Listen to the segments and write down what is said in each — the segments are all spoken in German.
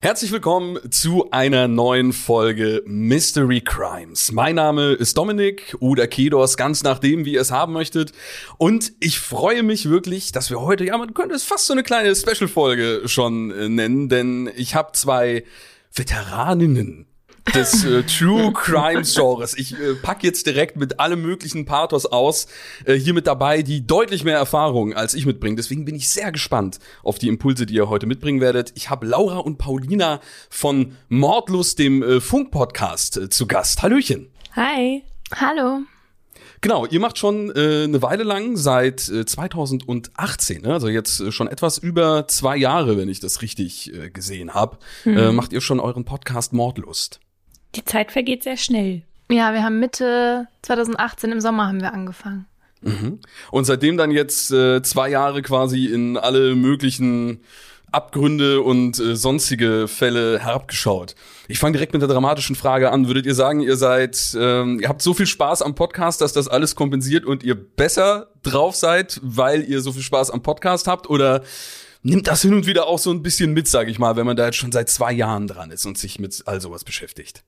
Herzlich willkommen zu einer neuen Folge Mystery Crimes. Mein Name ist Dominik oder Kedos, ganz nachdem, wie ihr es haben möchtet. Und ich freue mich wirklich, dass wir heute, ja, man könnte es fast so eine kleine Special-Folge schon äh, nennen, denn ich habe zwei Veteraninnen des äh, True Crime Genres. Ich äh, pack jetzt direkt mit allem möglichen Pathos aus, äh, hier mit dabei, die deutlich mehr Erfahrung als ich mitbringen. Deswegen bin ich sehr gespannt auf die Impulse, die ihr heute mitbringen werdet. Ich habe Laura und Paulina von Mordlust, dem äh, Funk-Podcast, äh, zu Gast. Hallöchen. Hi. Hallo. Genau, ihr macht schon äh, eine Weile lang, seit äh, 2018, ne? also jetzt äh, schon etwas über zwei Jahre, wenn ich das richtig äh, gesehen habe, mhm. äh, macht ihr schon euren Podcast Mordlust. Die Zeit vergeht sehr schnell. Ja, wir haben Mitte 2018 im Sommer haben wir angefangen. Mhm. Und seitdem dann jetzt äh, zwei Jahre quasi in alle möglichen Abgründe und äh, sonstige Fälle herabgeschaut. Ich fange direkt mit der dramatischen Frage an. Würdet ihr sagen, ihr seid, ähm, ihr habt so viel Spaß am Podcast, dass das alles kompensiert und ihr besser drauf seid, weil ihr so viel Spaß am Podcast habt? Oder nimmt das hin und wieder auch so ein bisschen mit, sage ich mal, wenn man da jetzt schon seit zwei Jahren dran ist und sich mit all sowas beschäftigt?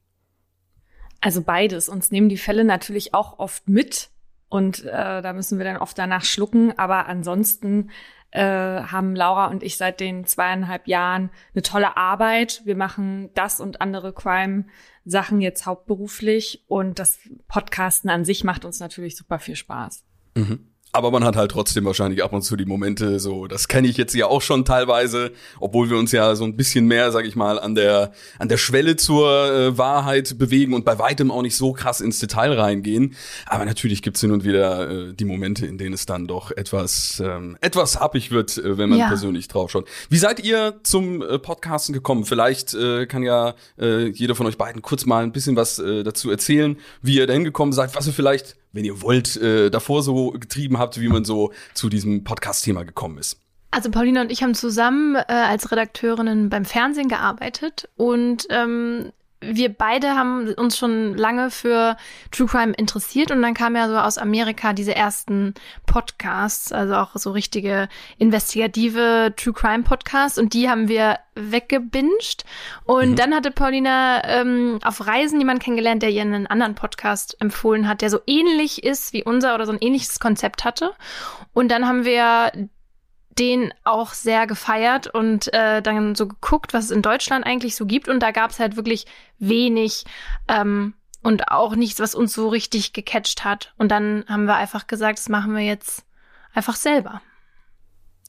Also beides. Uns nehmen die Fälle natürlich auch oft mit und äh, da müssen wir dann oft danach schlucken. Aber ansonsten äh, haben Laura und ich seit den zweieinhalb Jahren eine tolle Arbeit. Wir machen das und andere Crime-Sachen jetzt hauptberuflich und das Podcasten an sich macht uns natürlich super viel Spaß. Mhm. Aber man hat halt trotzdem wahrscheinlich ab und zu die Momente, so, das kenne ich jetzt ja auch schon teilweise, obwohl wir uns ja so ein bisschen mehr, sag ich mal, an der, an der Schwelle zur äh, Wahrheit bewegen und bei weitem auch nicht so krass ins Detail reingehen. Aber natürlich gibt's hin und wieder äh, die Momente, in denen es dann doch etwas, ähm, etwas happig wird, äh, wenn man ja. persönlich draufschaut. Wie seid ihr zum äh, Podcasten gekommen? Vielleicht äh, kann ja äh, jeder von euch beiden kurz mal ein bisschen was äh, dazu erzählen, wie ihr dahin gekommen seid, was ihr vielleicht wenn ihr wollt, äh, davor so getrieben habt, wie man so zu diesem Podcast-Thema gekommen ist. Also Paulina und ich haben zusammen äh, als Redakteurinnen beim Fernsehen gearbeitet und ähm, wir beide haben uns schon lange für True Crime interessiert und dann kam ja so aus Amerika diese ersten Podcasts, also auch so richtige investigative True Crime Podcasts und die haben wir weggebinged und mhm. dann hatte Paulina ähm, auf Reisen jemanden kennengelernt, der ihr einen anderen Podcast empfohlen hat, der so ähnlich ist wie unser oder so ein ähnliches Konzept hatte und dann haben wir den auch sehr gefeiert und äh, dann so geguckt, was es in Deutschland eigentlich so gibt. Und da gab es halt wirklich wenig ähm, und auch nichts, was uns so richtig gecatcht hat. Und dann haben wir einfach gesagt, das machen wir jetzt einfach selber.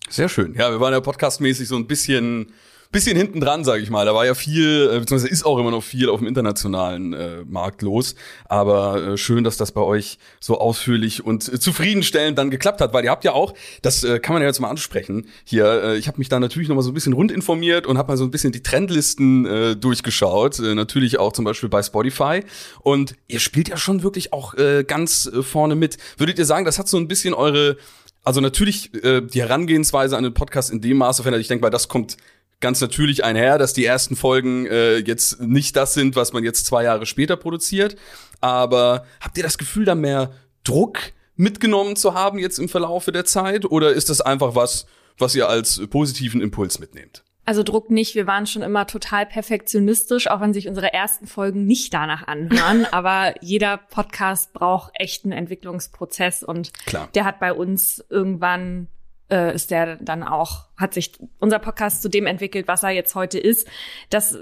Sehr schön. Ja, wir waren ja podcastmäßig so ein bisschen bisschen hinten dran, sage ich mal. Da war ja viel, äh, beziehungsweise ist auch immer noch viel auf dem internationalen äh, Markt los. Aber äh, schön, dass das bei euch so ausführlich und äh, zufriedenstellend dann geklappt hat, weil ihr habt ja auch, das äh, kann man ja jetzt mal ansprechen hier. Äh, ich habe mich da natürlich noch mal so ein bisschen rund informiert und habe mal so ein bisschen die Trendlisten äh, durchgeschaut. Äh, natürlich auch zum Beispiel bei Spotify. Und ihr spielt ja schon wirklich auch äh, ganz äh, vorne mit. Würdet ihr sagen, das hat so ein bisschen eure also natürlich äh, die Herangehensweise an den Podcast in dem Maße verändert. Ich denke mal, das kommt ganz natürlich einher, dass die ersten Folgen äh, jetzt nicht das sind, was man jetzt zwei Jahre später produziert. Aber habt ihr das Gefühl, da mehr Druck mitgenommen zu haben jetzt im Verlaufe der Zeit? Oder ist das einfach was, was ihr als positiven Impuls mitnehmt? Also Druck nicht. Wir waren schon immer total perfektionistisch, auch wenn sich unsere ersten Folgen nicht danach anhören. Aber jeder Podcast braucht echten Entwicklungsprozess und Klar. der hat bei uns irgendwann äh, ist der dann auch, hat sich unser Podcast zu dem entwickelt, was er jetzt heute ist. Das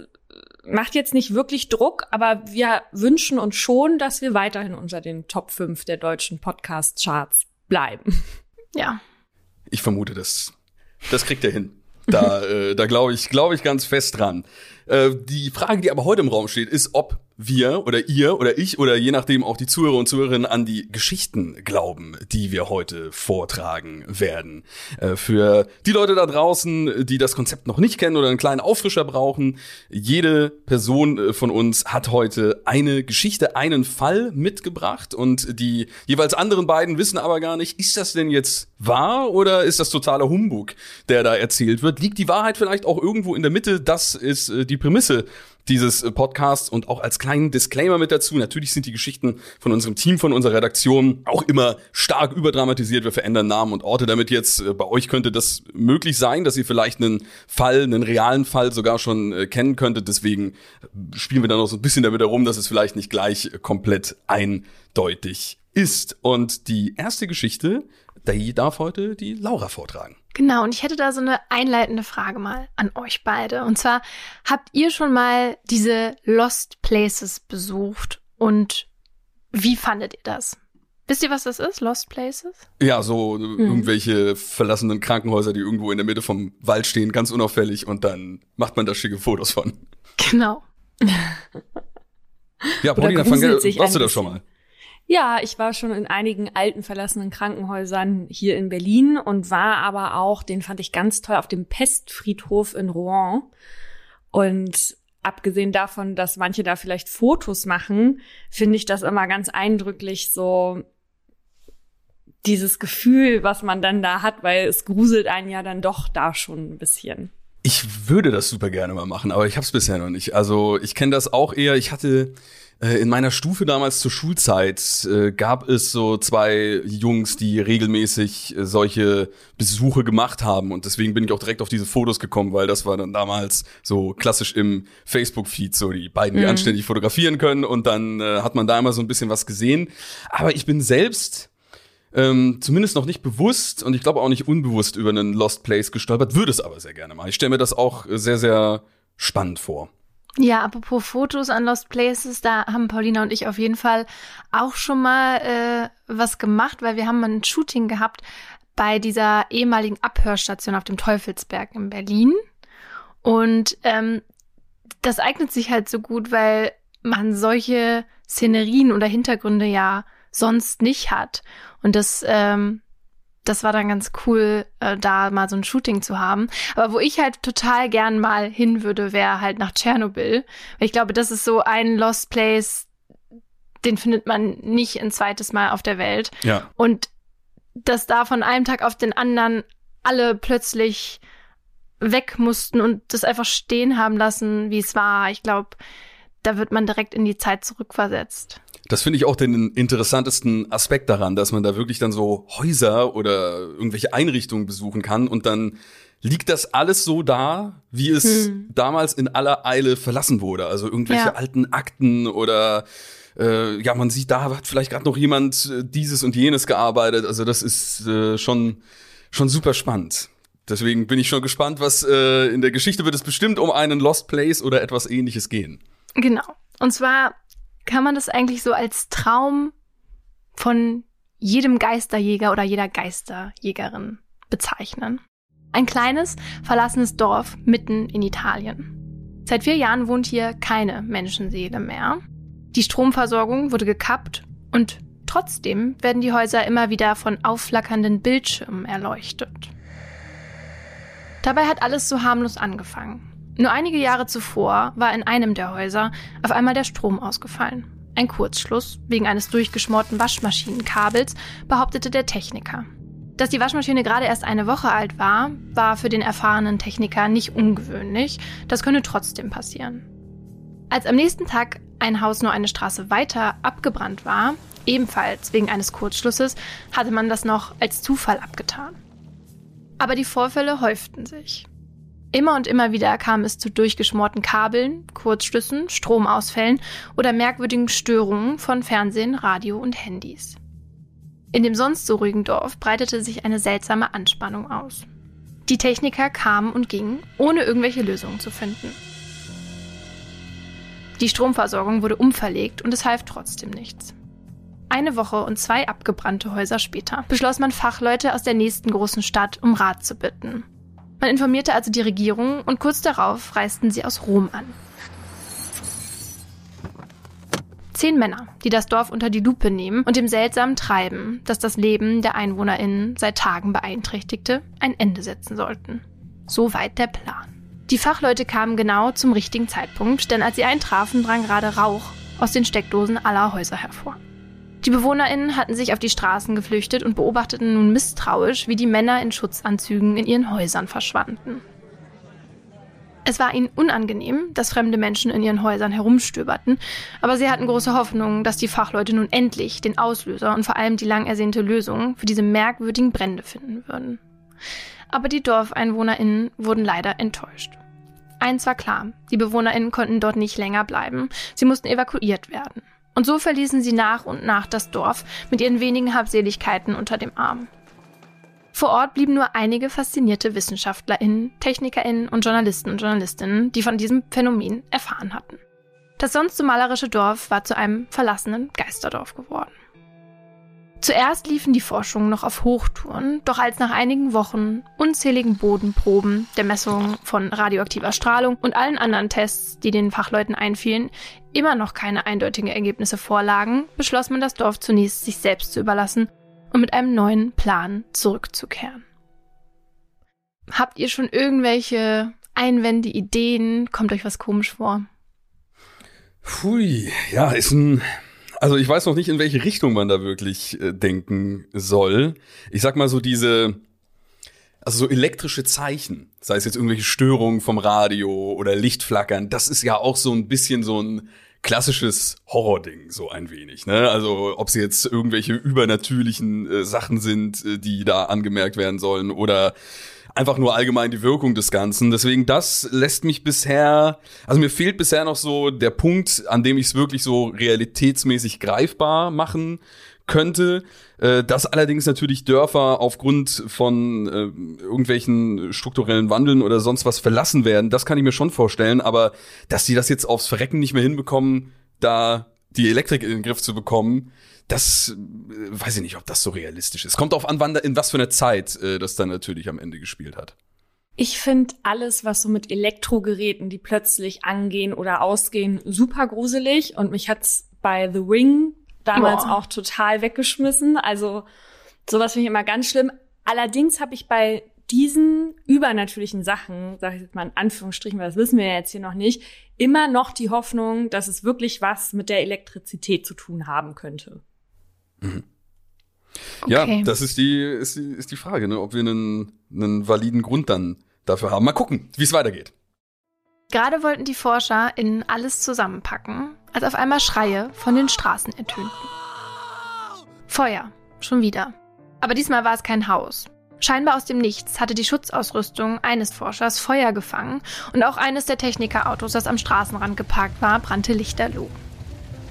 macht jetzt nicht wirklich Druck, aber wir wünschen uns schon, dass wir weiterhin unter den Top 5 der deutschen Podcast-Charts bleiben. Ja. Ich vermute, das Das kriegt er hin. Da, äh, da glaube ich, glaube ich ganz fest dran. Äh, die Frage, die aber heute im Raum steht, ist, ob wir oder ihr oder ich oder je nachdem auch die Zuhörer und Zuhörerinnen an die Geschichten glauben, die wir heute vortragen werden. Äh, für die Leute da draußen, die das Konzept noch nicht kennen oder einen kleinen Auffrischer brauchen, jede Person äh, von uns hat heute eine Geschichte, einen Fall mitgebracht und die jeweils anderen beiden wissen aber gar nicht, ist das denn jetzt wahr oder ist das totaler Humbug, der da erzählt wird? Liegt die Wahrheit vielleicht auch irgendwo in der Mitte? Das ist äh, die Prämisse dieses äh, Podcasts und auch als kleinen Disclaimer mit dazu. Natürlich sind die Geschichten von unserem Team, von unserer Redaktion auch immer stark überdramatisiert. Wir verändern Namen und Orte, damit jetzt äh, bei euch könnte das möglich sein, dass ihr vielleicht einen Fall, einen realen Fall sogar schon äh, kennen könntet. Deswegen spielen wir da noch so ein bisschen damit herum, dass es vielleicht nicht gleich komplett eindeutig ist. Und die erste Geschichte, die darf heute die Laura vortragen. Genau, und ich hätte da so eine einleitende Frage mal an euch beide. Und zwar, habt ihr schon mal diese Lost Places besucht und wie fandet ihr das? Wisst ihr, was das ist, Lost Places? Ja, so hm. irgendwelche verlassenen Krankenhäuser, die irgendwo in der Mitte vom Wald stehen, ganz unauffällig und dann macht man da schicke Fotos von. Genau. ja, Paulina, fang, warst du da schon mal? Ja, ich war schon in einigen alten verlassenen Krankenhäusern hier in Berlin und war aber auch, den fand ich ganz toll, auf dem Pestfriedhof in Rouen. Und abgesehen davon, dass manche da vielleicht Fotos machen, finde ich das immer ganz eindrücklich so dieses Gefühl, was man dann da hat, weil es gruselt einen ja dann doch da schon ein bisschen. Ich würde das super gerne mal machen, aber ich habe es bisher noch nicht. Also ich kenne das auch eher. Ich hatte in meiner Stufe damals zur Schulzeit äh, gab es so zwei Jungs, die regelmäßig äh, solche Besuche gemacht haben und deswegen bin ich auch direkt auf diese Fotos gekommen, weil das war dann damals so klassisch im Facebook-Feed so die beiden, die mhm. anständig fotografieren können und dann äh, hat man da immer so ein bisschen was gesehen. Aber ich bin selbst ähm, zumindest noch nicht bewusst und ich glaube auch nicht unbewusst über einen Lost Place gestolpert, würde es aber sehr gerne mal. Ich stelle mir das auch sehr, sehr spannend vor. Ja, apropos Fotos an Lost Places, da haben Paulina und ich auf jeden Fall auch schon mal äh, was gemacht, weil wir haben ein Shooting gehabt bei dieser ehemaligen Abhörstation auf dem Teufelsberg in Berlin. Und ähm, das eignet sich halt so gut, weil man solche Szenerien oder Hintergründe ja sonst nicht hat. Und das ähm, das war dann ganz cool, äh, da mal so ein Shooting zu haben. Aber wo ich halt total gern mal hin würde, wäre halt nach Tschernobyl. Ich glaube, das ist so ein Lost Place, den findet man nicht ein zweites Mal auf der Welt. Ja. Und dass da von einem Tag auf den anderen alle plötzlich weg mussten und das einfach stehen haben lassen, wie es war. Ich glaube, da wird man direkt in die Zeit zurückversetzt. Das finde ich auch den interessantesten Aspekt daran, dass man da wirklich dann so Häuser oder irgendwelche Einrichtungen besuchen kann und dann liegt das alles so da, wie es hm. damals in aller Eile verlassen wurde. Also irgendwelche ja. alten Akten oder äh, ja, man sieht, da hat vielleicht gerade noch jemand äh, dieses und jenes gearbeitet. Also das ist äh, schon schon super spannend. Deswegen bin ich schon gespannt, was äh, in der Geschichte wird es bestimmt um einen Lost Place oder etwas ähnliches gehen. Genau. Und zwar kann man das eigentlich so als Traum von jedem Geisterjäger oder jeder Geisterjägerin bezeichnen. Ein kleines, verlassenes Dorf mitten in Italien. Seit vier Jahren wohnt hier keine Menschenseele mehr. Die Stromversorgung wurde gekappt und trotzdem werden die Häuser immer wieder von aufflackernden Bildschirmen erleuchtet. Dabei hat alles so harmlos angefangen. Nur einige Jahre zuvor war in einem der Häuser auf einmal der Strom ausgefallen. Ein Kurzschluss wegen eines durchgeschmorten Waschmaschinenkabels, behauptete der Techniker. Dass die Waschmaschine gerade erst eine Woche alt war, war für den erfahrenen Techniker nicht ungewöhnlich. Das könne trotzdem passieren. Als am nächsten Tag ein Haus nur eine Straße weiter abgebrannt war, ebenfalls wegen eines Kurzschlusses, hatte man das noch als Zufall abgetan. Aber die Vorfälle häuften sich. Immer und immer wieder kam es zu durchgeschmorten Kabeln, Kurzschlüssen, Stromausfällen oder merkwürdigen Störungen von Fernsehen, Radio und Handys. In dem sonst so ruhigen Dorf breitete sich eine seltsame Anspannung aus. Die Techniker kamen und gingen, ohne irgendwelche Lösungen zu finden. Die Stromversorgung wurde umverlegt und es half trotzdem nichts. Eine Woche und zwei abgebrannte Häuser später beschloss man Fachleute aus der nächsten großen Stadt um Rat zu bitten. Man informierte also die Regierung und kurz darauf reisten sie aus Rom an. Zehn Männer, die das Dorf unter die Lupe nehmen und dem seltsamen Treiben, das das Leben der EinwohnerInnen seit Tagen beeinträchtigte, ein Ende setzen sollten. Soweit der Plan. Die Fachleute kamen genau zum richtigen Zeitpunkt, denn als sie eintrafen, drang gerade Rauch aus den Steckdosen aller Häuser hervor. Die BewohnerInnen hatten sich auf die Straßen geflüchtet und beobachteten nun misstrauisch, wie die Männer in Schutzanzügen in ihren Häusern verschwanden. Es war ihnen unangenehm, dass fremde Menschen in ihren Häusern herumstöberten, aber sie hatten große Hoffnung, dass die Fachleute nun endlich den Auslöser und vor allem die lang ersehnte Lösung für diese merkwürdigen Brände finden würden. Aber die DorfeinwohnerInnen wurden leider enttäuscht. Eins war klar, die BewohnerInnen konnten dort nicht länger bleiben, sie mussten evakuiert werden. Und so verließen sie nach und nach das Dorf mit ihren wenigen Habseligkeiten unter dem Arm. Vor Ort blieben nur einige faszinierte WissenschaftlerInnen, TechnikerInnen und Journalisten und Journalistinnen, die von diesem Phänomen erfahren hatten. Das sonst so malerische Dorf war zu einem verlassenen Geisterdorf geworden. Zuerst liefen die Forschungen noch auf Hochtouren, doch als nach einigen Wochen unzähligen Bodenproben, der Messung von radioaktiver Strahlung und allen anderen Tests, die den Fachleuten einfielen, immer noch keine eindeutigen Ergebnisse vorlagen, beschloss man das Dorf zunächst sich selbst zu überlassen und mit einem neuen Plan zurückzukehren. Habt ihr schon irgendwelche Einwände, Ideen? Kommt euch was komisch vor? Pfui, ja, ist ein. Also ich weiß noch nicht, in welche Richtung man da wirklich äh, denken soll. Ich sag mal so diese, also so elektrische Zeichen, sei es jetzt irgendwelche Störungen vom Radio oder Lichtflackern, das ist ja auch so ein bisschen so ein klassisches Horror-Ding, so ein wenig. Ne? Also ob sie jetzt irgendwelche übernatürlichen äh, Sachen sind, äh, die da angemerkt werden sollen oder einfach nur allgemein die Wirkung des Ganzen. Deswegen, das lässt mich bisher, also mir fehlt bisher noch so der Punkt, an dem ich es wirklich so realitätsmäßig greifbar machen könnte. Äh, dass allerdings natürlich Dörfer aufgrund von äh, irgendwelchen strukturellen Wandeln oder sonst was verlassen werden, das kann ich mir schon vorstellen. Aber dass sie das jetzt aufs Verrecken nicht mehr hinbekommen, da die Elektrik in den Griff zu bekommen, das äh, weiß ich nicht, ob das so realistisch ist. Kommt auf an, in was für eine Zeit äh, das dann natürlich am Ende gespielt hat. Ich finde alles, was so mit Elektrogeräten, die plötzlich angehen oder ausgehen, super gruselig. Und mich hat's bei The Ring damals Boah. auch total weggeschmissen. Also sowas finde ich immer ganz schlimm. Allerdings habe ich bei diesen übernatürlichen Sachen, sage ich jetzt mal in Anführungsstrichen, weil das wissen wir ja jetzt hier noch nicht, immer noch die Hoffnung, dass es wirklich was mit der Elektrizität zu tun haben könnte. Mhm. Okay. Ja, das ist die, ist die, ist die Frage, ne? ob wir einen, einen validen Grund dann dafür haben. Mal gucken, wie es weitergeht. Gerade wollten die Forscher in alles zusammenpacken, als auf einmal Schreie von den Straßen ertönten. Feuer, schon wieder. Aber diesmal war es kein Haus. Scheinbar aus dem Nichts hatte die Schutzausrüstung eines Forschers Feuer gefangen und auch eines der Technikerautos, das am Straßenrand geparkt war, brannte lichterloh.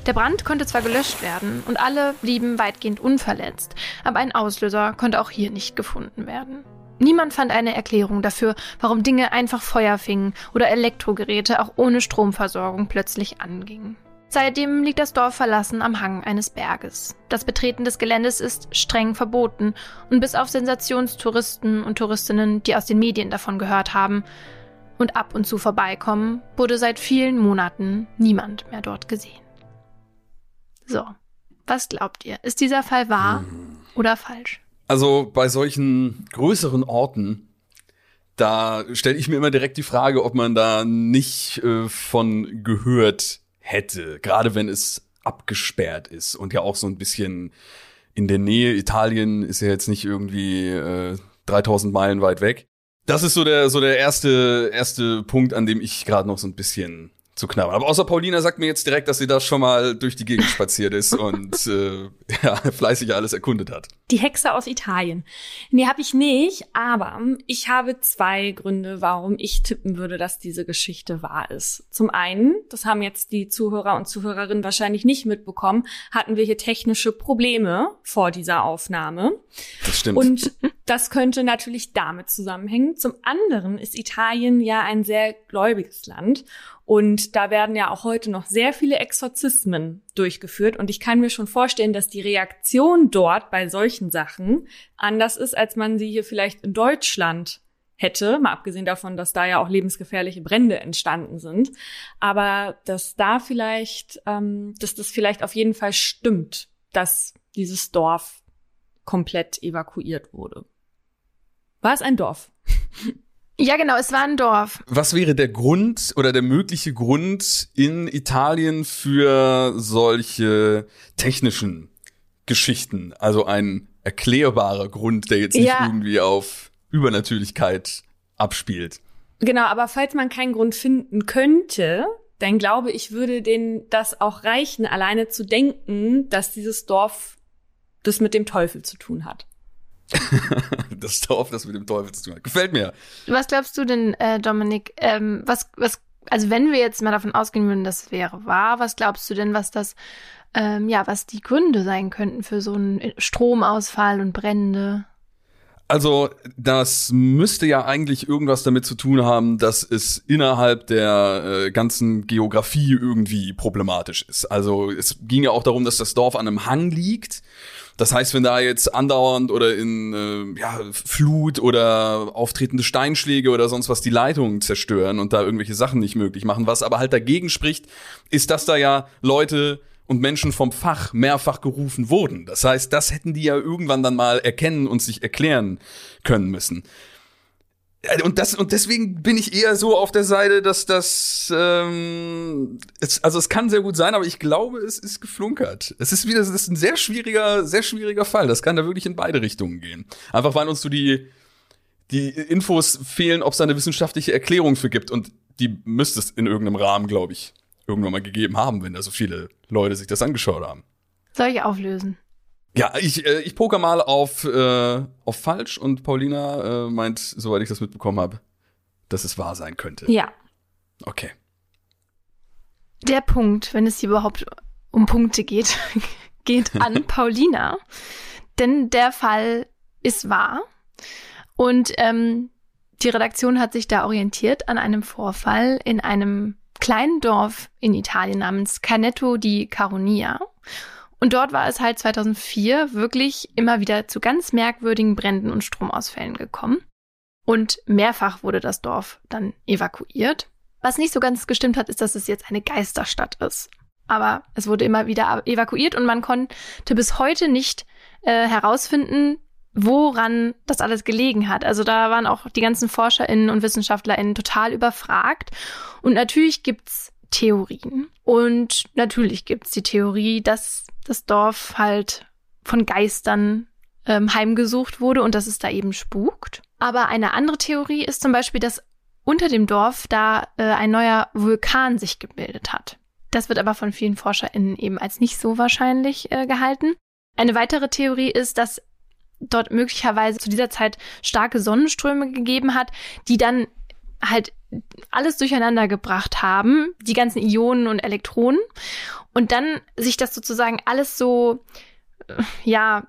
Der Brand konnte zwar gelöscht werden und alle blieben weitgehend unverletzt, aber ein Auslöser konnte auch hier nicht gefunden werden. Niemand fand eine Erklärung dafür, warum Dinge einfach Feuer fingen oder Elektrogeräte auch ohne Stromversorgung plötzlich angingen. Seitdem liegt das Dorf verlassen am Hang eines Berges. Das Betreten des Geländes ist streng verboten und bis auf Sensationstouristen und Touristinnen, die aus den Medien davon gehört haben und ab und zu vorbeikommen, wurde seit vielen Monaten niemand mehr dort gesehen. So, was glaubt ihr? Ist dieser Fall wahr oder falsch? Also bei solchen größeren Orten, da stelle ich mir immer direkt die Frage, ob man da nicht äh, von gehört hätte, gerade wenn es abgesperrt ist und ja auch so ein bisschen in der Nähe. Italien ist ja jetzt nicht irgendwie äh, 3000 Meilen weit weg. Das ist so der so der erste erste Punkt, an dem ich gerade noch so ein bisschen zu knabbern. Aber außer Paulina sagt mir jetzt direkt, dass sie da schon mal durch die Gegend spaziert ist und äh, ja, fleißig alles erkundet hat. Die Hexe aus Italien. Nee, habe ich nicht, aber ich habe zwei Gründe, warum ich tippen würde, dass diese Geschichte wahr ist. Zum einen, das haben jetzt die Zuhörer und Zuhörerinnen wahrscheinlich nicht mitbekommen, hatten wir hier technische Probleme vor dieser Aufnahme. Das stimmt. Und das könnte natürlich damit zusammenhängen. Zum anderen ist Italien ja ein sehr gläubiges Land und da werden ja auch heute noch sehr viele Exorzismen durchgeführt. Und ich kann mir schon vorstellen, dass die Reaktion dort bei solchen Sachen anders ist, als man sie hier vielleicht in Deutschland hätte, mal abgesehen davon, dass da ja auch lebensgefährliche Brände entstanden sind, aber dass da vielleicht, ähm, dass das vielleicht auf jeden Fall stimmt, dass dieses Dorf komplett evakuiert wurde. War es ein Dorf? Ja, genau, es war ein Dorf. Was wäre der Grund oder der mögliche Grund in Italien für solche technischen Geschichten? Also ein erklärbarer Grund, der jetzt nicht ja. irgendwie auf Übernatürlichkeit abspielt. Genau, aber falls man keinen Grund finden könnte, dann glaube ich, würde denen das auch reichen, alleine zu denken, dass dieses Dorf das mit dem Teufel zu tun hat. Das Dorf, das mit dem Teufel zu tun hat. Gefällt mir. Was glaubst du denn, äh, Dominik? Ähm, was, was, also wenn wir jetzt mal davon ausgehen würden, das wäre wahr, was glaubst du denn, was das, ähm, ja, was die Gründe sein könnten für so einen Stromausfall und Brände? Also, das müsste ja eigentlich irgendwas damit zu tun haben, dass es innerhalb der äh, ganzen Geografie irgendwie problematisch ist. Also, es ging ja auch darum, dass das Dorf an einem Hang liegt. Das heißt, wenn da jetzt andauernd oder in äh, ja, Flut oder auftretende Steinschläge oder sonst was die Leitungen zerstören und da irgendwelche Sachen nicht möglich machen, was aber halt dagegen spricht, ist, dass da ja Leute und Menschen vom Fach mehrfach gerufen wurden. Das heißt, das hätten die ja irgendwann dann mal erkennen und sich erklären können müssen. Äh, und das und deswegen bin ich eher so auf der Seite, dass das ähm, es, also es kann sehr gut sein, aber ich glaube, es ist geflunkert. Es ist wieder, es ist ein sehr schwieriger, sehr schwieriger Fall. Das kann da wirklich in beide Richtungen gehen. Einfach weil uns so die die Infos fehlen, ob es da eine wissenschaftliche Erklärung für gibt und die müsste es in irgendeinem Rahmen, glaube ich, irgendwann mal gegeben haben, wenn da so viele Leute sich das angeschaut haben. Soll ich auflösen? Ja, ich, äh, ich poker mal auf, äh, auf falsch und Paulina äh, meint, soweit ich das mitbekommen habe, dass es wahr sein könnte. Ja. Okay. Der Punkt, wenn es hier überhaupt um Punkte geht, geht an Paulina. Denn der Fall ist wahr. Und ähm, die Redaktion hat sich da orientiert an einem Vorfall in einem kleinen Dorf in Italien namens Canetto di Caronia. Und dort war es halt 2004 wirklich immer wieder zu ganz merkwürdigen Bränden und Stromausfällen gekommen. Und mehrfach wurde das Dorf dann evakuiert. Was nicht so ganz gestimmt hat, ist, dass es jetzt eine Geisterstadt ist. Aber es wurde immer wieder evakuiert und man konnte bis heute nicht äh, herausfinden, woran das alles gelegen hat. Also da waren auch die ganzen ForscherInnen und WissenschaftlerInnen total überfragt. Und natürlich gibt's Theorien. Und natürlich gibt's die Theorie, dass das Dorf halt von Geistern ähm, heimgesucht wurde und dass es da eben spukt. Aber eine andere Theorie ist zum Beispiel, dass unter dem Dorf da äh, ein neuer Vulkan sich gebildet hat. Das wird aber von vielen ForscherInnen eben als nicht so wahrscheinlich äh, gehalten. Eine weitere Theorie ist, dass dort möglicherweise zu dieser Zeit starke Sonnenströme gegeben hat, die dann halt alles durcheinander gebracht haben, die ganzen Ionen und Elektronen. Und dann sich das sozusagen alles so, äh, ja,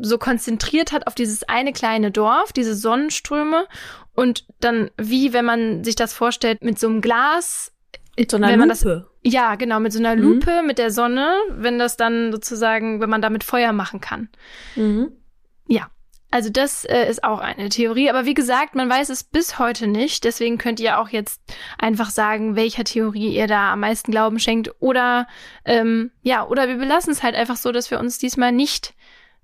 so konzentriert hat auf dieses eine kleine Dorf, diese Sonnenströme. Und dann, wie wenn man sich das vorstellt, mit so einem Glas. Mit so einer Lupe. Das, ja, genau, mit so einer mhm. Lupe, mhm. mit der Sonne, wenn das dann sozusagen, wenn man damit Feuer machen kann. Mhm. Ja, also das äh, ist auch eine Theorie, aber wie gesagt, man weiß es bis heute nicht. Deswegen könnt ihr auch jetzt einfach sagen, welcher Theorie ihr da am meisten Glauben schenkt. Oder ähm, ja, oder wir belassen es halt einfach so, dass wir uns diesmal nicht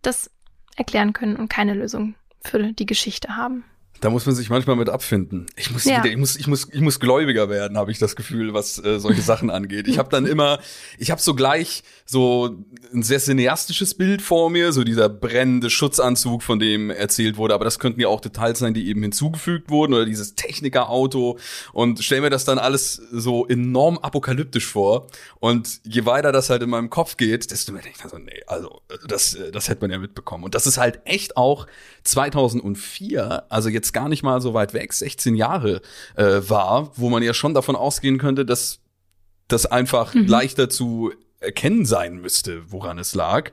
das erklären können und keine Lösung für die Geschichte haben. Da muss man sich manchmal mit abfinden. Ich muss, ja. wieder, ich muss, ich muss, ich muss gläubiger werden, habe ich das Gefühl, was äh, solche Sachen angeht. Ich habe dann immer, ich habe so gleich so ein sehr cineastisches Bild vor mir, so dieser brennende Schutzanzug, von dem erzählt wurde. Aber das könnten ja auch Details sein, die eben hinzugefügt wurden oder dieses Technikerauto. Und stell mir das dann alles so enorm apokalyptisch vor. Und je weiter das halt in meinem Kopf geht, desto mehr denke ich so, nee, also das, das hätte man ja mitbekommen. Und das ist halt echt auch 2004, also jetzt gar nicht mal so weit weg, 16 Jahre äh, war, wo man ja schon davon ausgehen könnte, dass das einfach mhm. leichter zu erkennen sein müsste, woran es lag.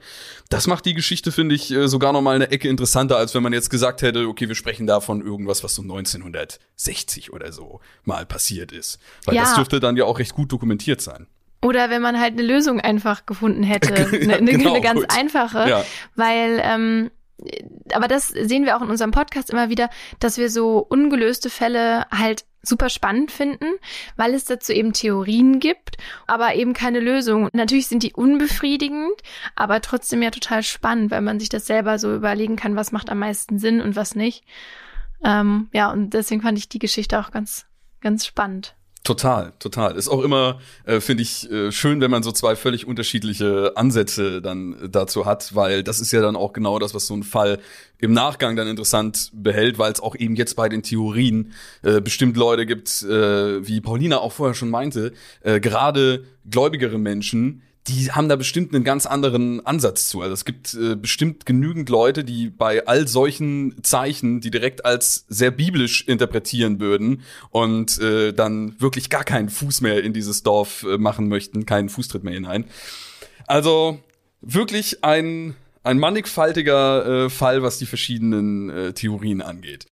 Das macht die Geschichte, finde ich, äh, sogar noch mal eine Ecke interessanter, als wenn man jetzt gesagt hätte, okay, wir sprechen da von irgendwas, was so 1960 oder so mal passiert ist. Weil ja. das dürfte dann ja auch recht gut dokumentiert sein. Oder wenn man halt eine Lösung einfach gefunden hätte, eine, eine, genau, eine ganz gut. einfache, ja. weil ähm, aber das sehen wir auch in unserem Podcast immer wieder, dass wir so ungelöste Fälle halt super spannend finden, weil es dazu eben Theorien gibt, aber eben keine Lösung. Natürlich sind die unbefriedigend, aber trotzdem ja total spannend, weil man sich das selber so überlegen kann, was macht am meisten Sinn und was nicht. Ähm, ja, und deswegen fand ich die Geschichte auch ganz, ganz spannend. Total, total. Ist auch immer, äh, finde ich, äh, schön, wenn man so zwei völlig unterschiedliche Ansätze dann dazu hat, weil das ist ja dann auch genau das, was so ein Fall im Nachgang dann interessant behält, weil es auch eben jetzt bei den Theorien äh, bestimmt Leute gibt, äh, wie Paulina auch vorher schon meinte, äh, gerade gläubigere Menschen, die haben da bestimmt einen ganz anderen Ansatz zu. Also es gibt äh, bestimmt genügend Leute, die bei all solchen Zeichen, die direkt als sehr biblisch interpretieren würden und äh, dann wirklich gar keinen Fuß mehr in dieses Dorf äh, machen möchten, keinen Fußtritt mehr hinein. Also wirklich ein ein mannigfaltiger äh, Fall, was die verschiedenen äh, Theorien angeht.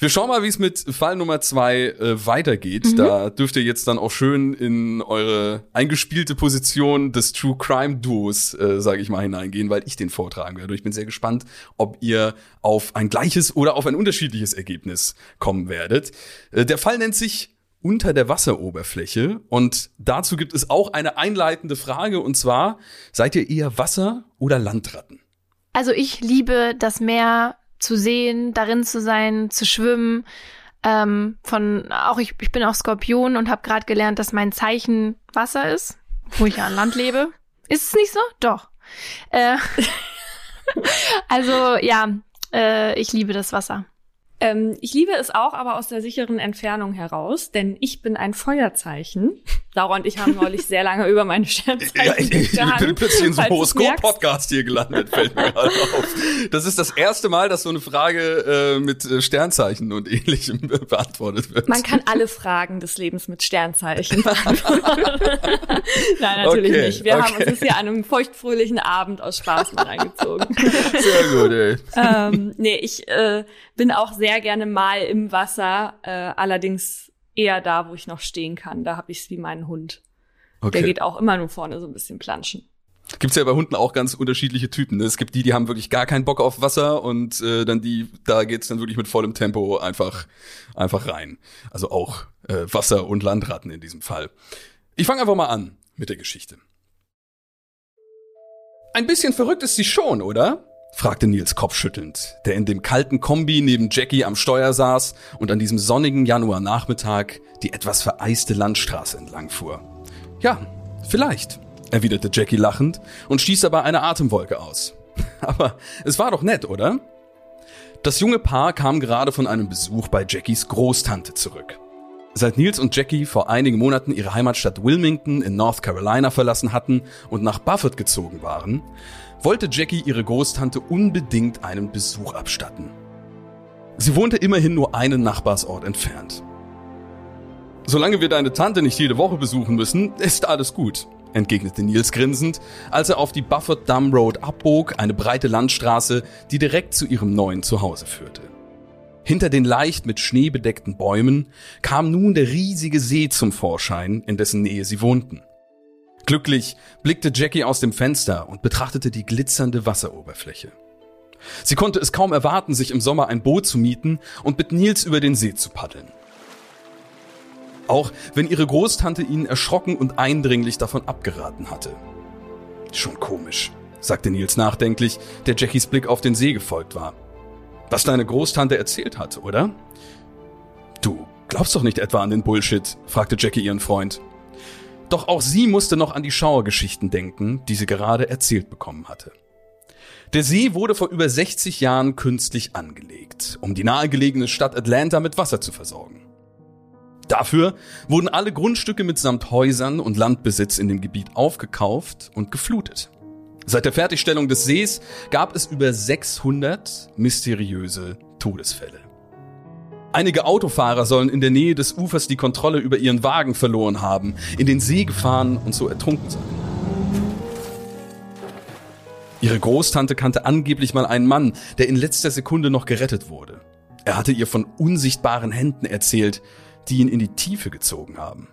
Wir schauen mal, wie es mit Fall Nummer zwei äh, weitergeht. Mhm. Da dürft ihr jetzt dann auch schön in eure eingespielte Position des True Crime Duos, äh, sage ich mal, hineingehen, weil ich den vortragen werde. Ich bin sehr gespannt, ob ihr auf ein gleiches oder auf ein unterschiedliches Ergebnis kommen werdet. Äh, der Fall nennt sich unter der Wasseroberfläche und dazu gibt es auch eine einleitende Frage und zwar, seid ihr eher Wasser- oder Landratten? Also ich liebe das Meer zu sehen, darin zu sein, zu schwimmen. Ähm, von auch ich, ich bin auch Skorpion und habe gerade gelernt, dass mein Zeichen Wasser ist, wo ich ja an Land lebe. Ist es nicht so? Doch. Äh, also ja, äh, ich liebe das Wasser. Ähm, ich liebe es auch, aber aus der sicheren Entfernung heraus, denn ich bin ein Feuerzeichen. Laura und ich haben neulich sehr lange über meine Sternzeichen ja, ich, ich bin plötzlich in so einem Horoskop-Podcast hier gelandet, fällt mir gerade auf. Das ist das erste Mal, dass so eine Frage äh, mit äh, Sternzeichen und ähnlichem beantwortet wird. Man kann alle Fragen des Lebens mit Sternzeichen beantworten. Nein, natürlich okay, nicht. Wir okay. haben uns das hier an einem feuchtfröhlichen Abend aus Spaß mal reingezogen. Sehr gut, ey. ähm, nee, ich äh, bin auch sehr gerne mal im Wasser, äh, allerdings eher da, wo ich noch stehen kann. Da habe ich es wie meinen Hund. Okay. Der geht auch immer nur vorne so ein bisschen planschen. Gibt's ja bei Hunden auch ganz unterschiedliche Typen. Ne? Es gibt die, die haben wirklich gar keinen Bock auf Wasser und äh, dann die, da geht's dann wirklich mit vollem Tempo einfach einfach rein. Also auch äh, Wasser- und Landratten in diesem Fall. Ich fange einfach mal an mit der Geschichte. Ein bisschen verrückt ist sie schon, oder? Fragte Nils kopfschüttelnd, der in dem kalten Kombi neben Jackie am Steuer saß und an diesem sonnigen Januarnachmittag die etwas vereiste Landstraße entlang fuhr. Ja, vielleicht, erwiderte Jackie lachend und stieß dabei eine Atemwolke aus. Aber es war doch nett, oder? Das junge Paar kam gerade von einem Besuch bei Jackies Großtante zurück. Seit Nils und Jackie vor einigen Monaten ihre Heimatstadt Wilmington in North Carolina verlassen hatten und nach Buffett gezogen waren, wollte Jackie ihre Großtante unbedingt einen Besuch abstatten. Sie wohnte immerhin nur einen Nachbarsort entfernt. Solange wir deine Tante nicht jede Woche besuchen müssen, ist alles gut, entgegnete Nils grinsend, als er auf die Buffett Dam Road abbog, eine breite Landstraße, die direkt zu ihrem neuen Zuhause führte. Hinter den leicht mit Schnee bedeckten Bäumen kam nun der riesige See zum Vorschein, in dessen Nähe sie wohnten. Glücklich blickte Jackie aus dem Fenster und betrachtete die glitzernde Wasseroberfläche. Sie konnte es kaum erwarten, sich im Sommer ein Boot zu mieten und mit Nils über den See zu paddeln. Auch wenn ihre Großtante ihnen erschrocken und eindringlich davon abgeraten hatte. Schon komisch, sagte Nils nachdenklich, der Jackies Blick auf den See gefolgt war. Was deine Großtante erzählt hat, oder? Du glaubst doch nicht etwa an den Bullshit, fragte Jackie ihren Freund. Doch auch sie musste noch an die Schauergeschichten denken, die sie gerade erzählt bekommen hatte. Der See wurde vor über 60 Jahren künstlich angelegt, um die nahegelegene Stadt Atlanta mit Wasser zu versorgen. Dafür wurden alle Grundstücke mitsamt Häusern und Landbesitz in dem Gebiet aufgekauft und geflutet. Seit der Fertigstellung des Sees gab es über 600 mysteriöse Todesfälle. Einige Autofahrer sollen in der Nähe des Ufers die Kontrolle über ihren Wagen verloren haben, in den See gefahren und so ertrunken sein. Ihre Großtante kannte angeblich mal einen Mann, der in letzter Sekunde noch gerettet wurde. Er hatte ihr von unsichtbaren Händen erzählt, die ihn in die Tiefe gezogen haben.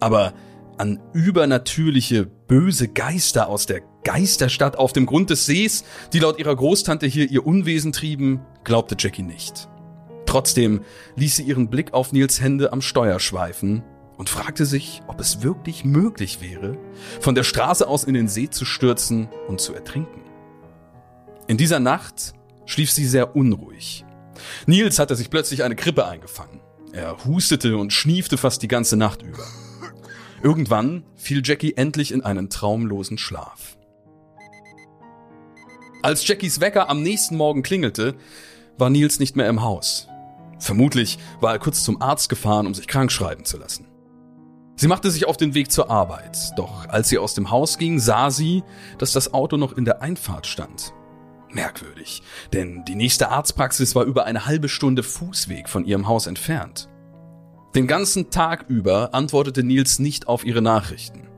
Aber an übernatürliche, böse Geister aus der Geisterstadt auf dem Grund des Sees, die laut ihrer Großtante hier ihr Unwesen trieben, glaubte Jackie nicht. Trotzdem ließ sie ihren Blick auf Nils Hände am Steuer schweifen und fragte sich, ob es wirklich möglich wäre, von der Straße aus in den See zu stürzen und zu ertrinken. In dieser Nacht schlief sie sehr unruhig. Nils hatte sich plötzlich eine Krippe eingefangen. Er hustete und schniefte fast die ganze Nacht über. Irgendwann fiel Jackie endlich in einen traumlosen Schlaf. Als Jackies Wecker am nächsten Morgen klingelte, war Nils nicht mehr im Haus. Vermutlich war er kurz zum Arzt gefahren, um sich krank schreiben zu lassen. Sie machte sich auf den Weg zur Arbeit, doch als sie aus dem Haus ging, sah sie, dass das Auto noch in der Einfahrt stand. Merkwürdig, denn die nächste Arztpraxis war über eine halbe Stunde Fußweg von ihrem Haus entfernt. Den ganzen Tag über antwortete Nils nicht auf ihre Nachrichten.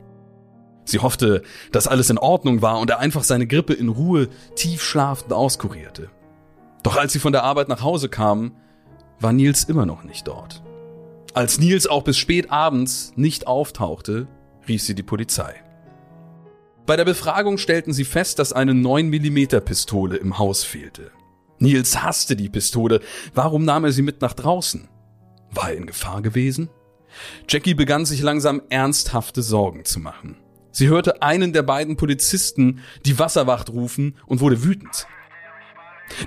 Sie hoffte, dass alles in Ordnung war und er einfach seine Grippe in Ruhe tief schlafend auskurierte. Doch als sie von der Arbeit nach Hause kam, war Nils immer noch nicht dort. Als Nils auch bis spät abends nicht auftauchte, rief sie die Polizei. Bei der Befragung stellten sie fest, dass eine 9mm Pistole im Haus fehlte. Nils hasste die Pistole. Warum nahm er sie mit nach draußen? War er in Gefahr gewesen? Jackie begann sich langsam ernsthafte Sorgen zu machen. Sie hörte einen der beiden Polizisten die Wasserwacht rufen und wurde wütend.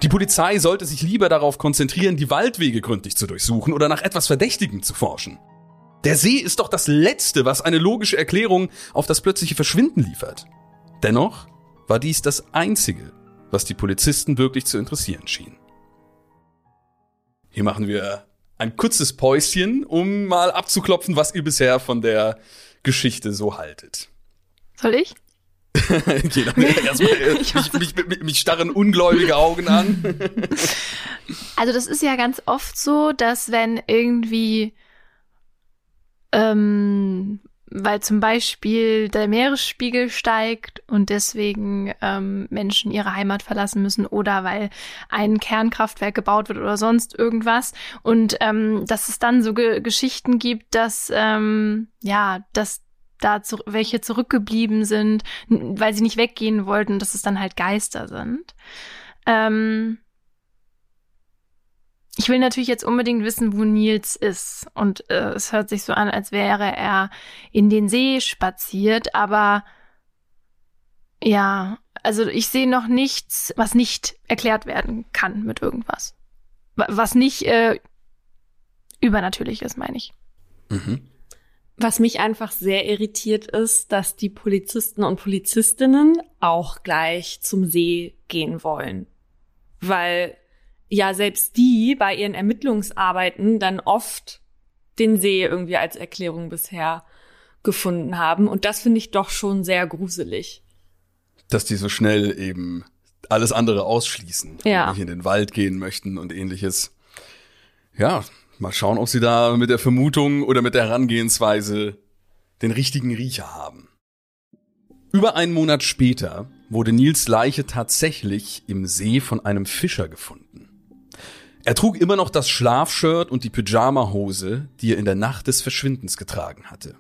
Die Polizei sollte sich lieber darauf konzentrieren, die Waldwege gründlich zu durchsuchen oder nach etwas Verdächtigem zu forschen. Der See ist doch das Letzte, was eine logische Erklärung auf das plötzliche Verschwinden liefert. Dennoch war dies das Einzige, was die Polizisten wirklich zu interessieren schien. Hier machen wir ein kurzes Päuschen, um mal abzuklopfen, was ihr bisher von der Geschichte so haltet. Soll ich? Jeder, erstmal, äh, mich, mich, mich, mich starren ungläubige Augen an. also das ist ja ganz oft so, dass wenn irgendwie ähm, weil zum Beispiel der Meeresspiegel steigt und deswegen ähm, Menschen ihre Heimat verlassen müssen oder weil ein Kernkraftwerk gebaut wird oder sonst irgendwas und ähm, dass es dann so Ge Geschichten gibt, dass ähm, ja, dass da zu, welche zurückgeblieben sind, weil sie nicht weggehen wollten, dass es dann halt Geister sind. Ähm, ich will natürlich jetzt unbedingt wissen, wo Nils ist. Und äh, es hört sich so an, als wäre er in den See spaziert, aber ja, also ich sehe noch nichts, was nicht erklärt werden kann mit irgendwas. Was nicht äh, übernatürlich ist, meine ich. Mhm. Was mich einfach sehr irritiert ist, dass die Polizisten und Polizistinnen auch gleich zum See gehen wollen. Weil ja selbst die bei ihren Ermittlungsarbeiten dann oft den See irgendwie als Erklärung bisher gefunden haben. Und das finde ich doch schon sehr gruselig. Dass die so schnell eben alles andere ausschließen ja. und nicht in den Wald gehen möchten und ähnliches. Ja, mal schauen, ob sie da mit der Vermutung oder mit der Herangehensweise den richtigen Riecher haben. Über einen Monat später wurde Nils Leiche tatsächlich im See von einem Fischer gefunden. Er trug immer noch das Schlafshirt und die Pyjamahose, die er in der Nacht des Verschwindens getragen hatte.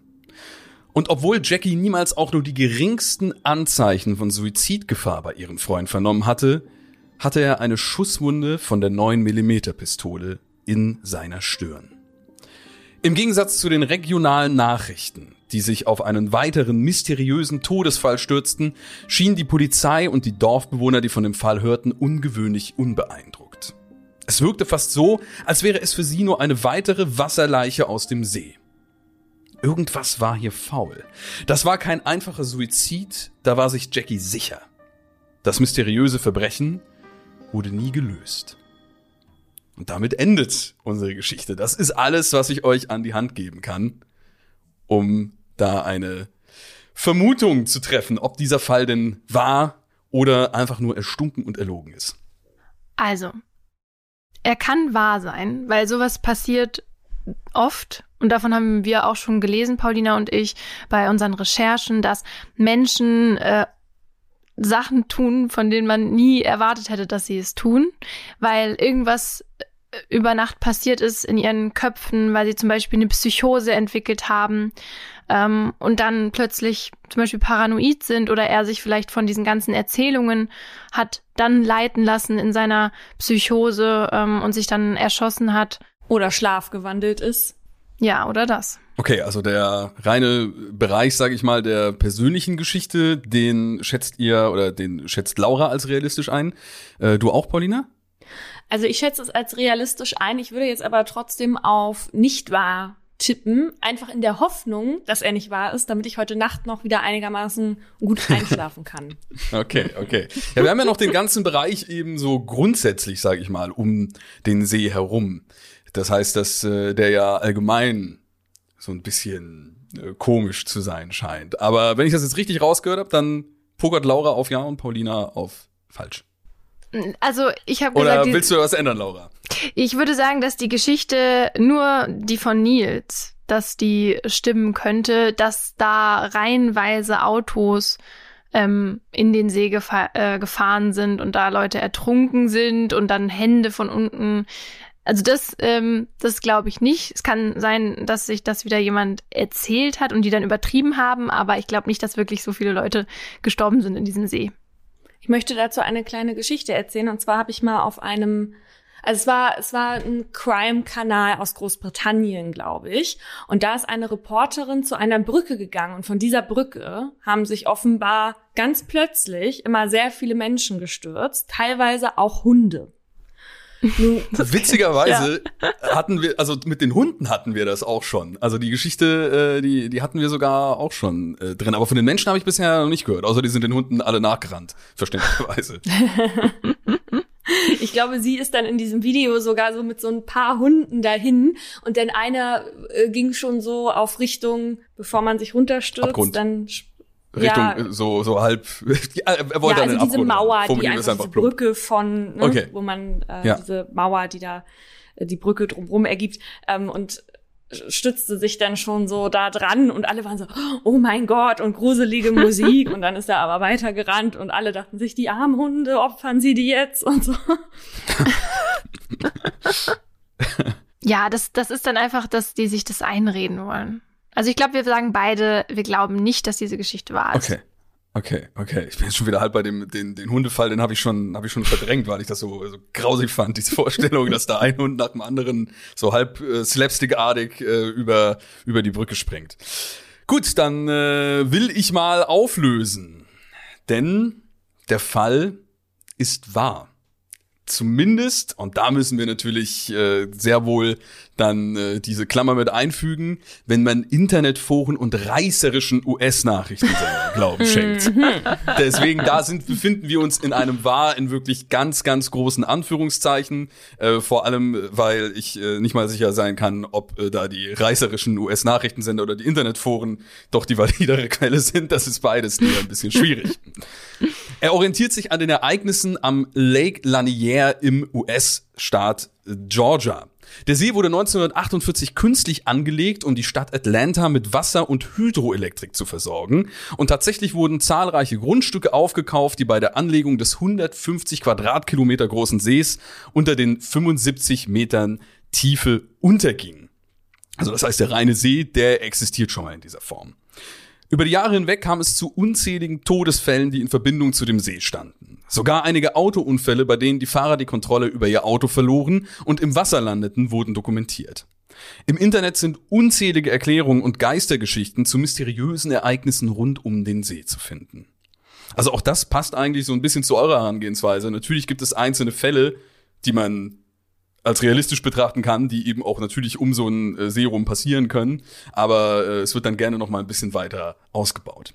Und obwohl Jackie niemals auch nur die geringsten Anzeichen von Suizidgefahr bei ihrem Freund vernommen hatte, hatte er eine Schusswunde von der 9mm Pistole in seiner Stirn. Im Gegensatz zu den regionalen Nachrichten, die sich auf einen weiteren mysteriösen Todesfall stürzten, schien die Polizei und die Dorfbewohner, die von dem Fall hörten, ungewöhnlich unbeeindruckt. Es wirkte fast so, als wäre es für sie nur eine weitere Wasserleiche aus dem See. Irgendwas war hier faul. Das war kein einfacher Suizid, da war sich Jackie sicher. Das mysteriöse Verbrechen wurde nie gelöst. Und damit endet unsere Geschichte. Das ist alles, was ich euch an die Hand geben kann, um da eine Vermutung zu treffen, ob dieser Fall denn wahr oder einfach nur erstunken und erlogen ist. Also, er kann wahr sein, weil sowas passiert oft. Und davon haben wir auch schon gelesen, Paulina und ich, bei unseren Recherchen, dass Menschen äh, Sachen tun, von denen man nie erwartet hätte, dass sie es tun, weil irgendwas über Nacht passiert ist in ihren Köpfen, weil sie zum Beispiel eine Psychose entwickelt haben ähm, und dann plötzlich zum Beispiel paranoid sind oder er sich vielleicht von diesen ganzen Erzählungen hat dann leiten lassen in seiner Psychose ähm, und sich dann erschossen hat. Oder schlafgewandelt ist. Ja, oder das. Okay, also der reine Bereich, sage ich mal, der persönlichen Geschichte, den schätzt ihr oder den schätzt Laura als realistisch ein. Äh, du auch, Paulina? Also ich schätze es als realistisch ein. Ich würde jetzt aber trotzdem auf nicht wahr tippen, einfach in der Hoffnung, dass er nicht wahr ist, damit ich heute Nacht noch wieder einigermaßen gut einschlafen kann. okay, okay. Ja, wir haben ja noch den ganzen Bereich eben so grundsätzlich, sage ich mal, um den See herum. Das heißt, dass äh, der ja allgemein so ein bisschen äh, komisch zu sein scheint. Aber wenn ich das jetzt richtig rausgehört habe, dann pokert Laura auf Ja und Paulina auf Falsch. Also ich habe gesagt. Oder willst du was ändern, Laura? Ich würde sagen, dass die Geschichte nur die von Nils, dass die stimmen könnte, dass da reihenweise Autos ähm, in den See gefa äh, gefahren sind und da Leute ertrunken sind und dann Hände von unten. Also das, ähm, das glaube ich nicht. Es kann sein, dass sich das wieder jemand erzählt hat und die dann übertrieben haben, aber ich glaube nicht, dass wirklich so viele Leute gestorben sind in diesem See. Ich möchte dazu eine kleine Geschichte erzählen. Und zwar habe ich mal auf einem also es war, es war ein Crime-Kanal aus Großbritannien, glaube ich. Und da ist eine Reporterin zu einer Brücke gegangen. Und von dieser Brücke haben sich offenbar ganz plötzlich immer sehr viele Menschen gestürzt, teilweise auch Hunde. Witzigerweise ja. hatten wir, also mit den Hunden hatten wir das auch schon. Also die Geschichte, äh, die, die hatten wir sogar auch schon äh, drin. Aber von den Menschen habe ich bisher noch nicht gehört. Außer die sind den Hunden alle nachgerannt, verständlicherweise. Ich glaube, sie ist dann in diesem Video sogar so mit so ein paar Hunden dahin und dann einer äh, ging schon so auf Richtung, bevor man sich runterstürzt, Abgrund. dann Richtung ja. so so halb er wollte ja, also diese Abgrund, Mauer, die einfach, einfach diese Brücke von, ne, okay. wo man äh, ja. diese Mauer, die da äh, die Brücke drumherum ergibt ähm, und stützte sich dann schon so da dran und alle waren so, oh mein Gott und gruselige Musik und dann ist er aber weitergerannt und alle dachten sich, die armen Hunde, opfern sie die jetzt und so. ja, das, das ist dann einfach, dass die sich das einreden wollen. Also ich glaube, wir sagen beide, wir glauben nicht, dass diese Geschichte wahr ist. Okay. Okay, okay. Ich bin jetzt schon wieder halb bei dem den, den Hundefall, den habe ich schon habe ich schon verdrängt, weil ich das so, so grausig fand, diese Vorstellung, dass da ein Hund nach dem anderen so halb äh, slapstickartig äh, über über die Brücke springt. Gut, dann äh, will ich mal auflösen, denn der Fall ist wahr. Zumindest, und da müssen wir natürlich äh, sehr wohl dann äh, diese Klammer mit einfügen, wenn man Internetforen und reißerischen US-Nachrichtensender Glauben schenkt. Mhm. Deswegen, da sind, befinden wir uns in einem wahr, in wirklich ganz, ganz großen Anführungszeichen. Äh, vor allem, weil ich äh, nicht mal sicher sein kann, ob äh, da die reißerischen US-Nachrichtensender oder die Internetforen doch die validere Quelle sind. Das ist beides nur ein bisschen schwierig. Er orientiert sich an den Ereignissen am Lake Lanier im US-Staat Georgia. Der See wurde 1948 künstlich angelegt, um die Stadt Atlanta mit Wasser und Hydroelektrik zu versorgen. Und tatsächlich wurden zahlreiche Grundstücke aufgekauft, die bei der Anlegung des 150 Quadratkilometer großen Sees unter den 75 Metern Tiefe untergingen. Also das heißt, der reine See, der existiert schon mal in dieser Form. Über die Jahre hinweg kam es zu unzähligen Todesfällen, die in Verbindung zu dem See standen. Sogar einige Autounfälle, bei denen die Fahrer die Kontrolle über ihr Auto verloren und im Wasser landeten, wurden dokumentiert. Im Internet sind unzählige Erklärungen und Geistergeschichten zu mysteriösen Ereignissen rund um den See zu finden. Also auch das passt eigentlich so ein bisschen zu eurer Herangehensweise. Natürlich gibt es einzelne Fälle, die man als realistisch betrachten kann, die eben auch natürlich um so ein äh, Serum passieren können, aber äh, es wird dann gerne noch mal ein bisschen weiter ausgebaut.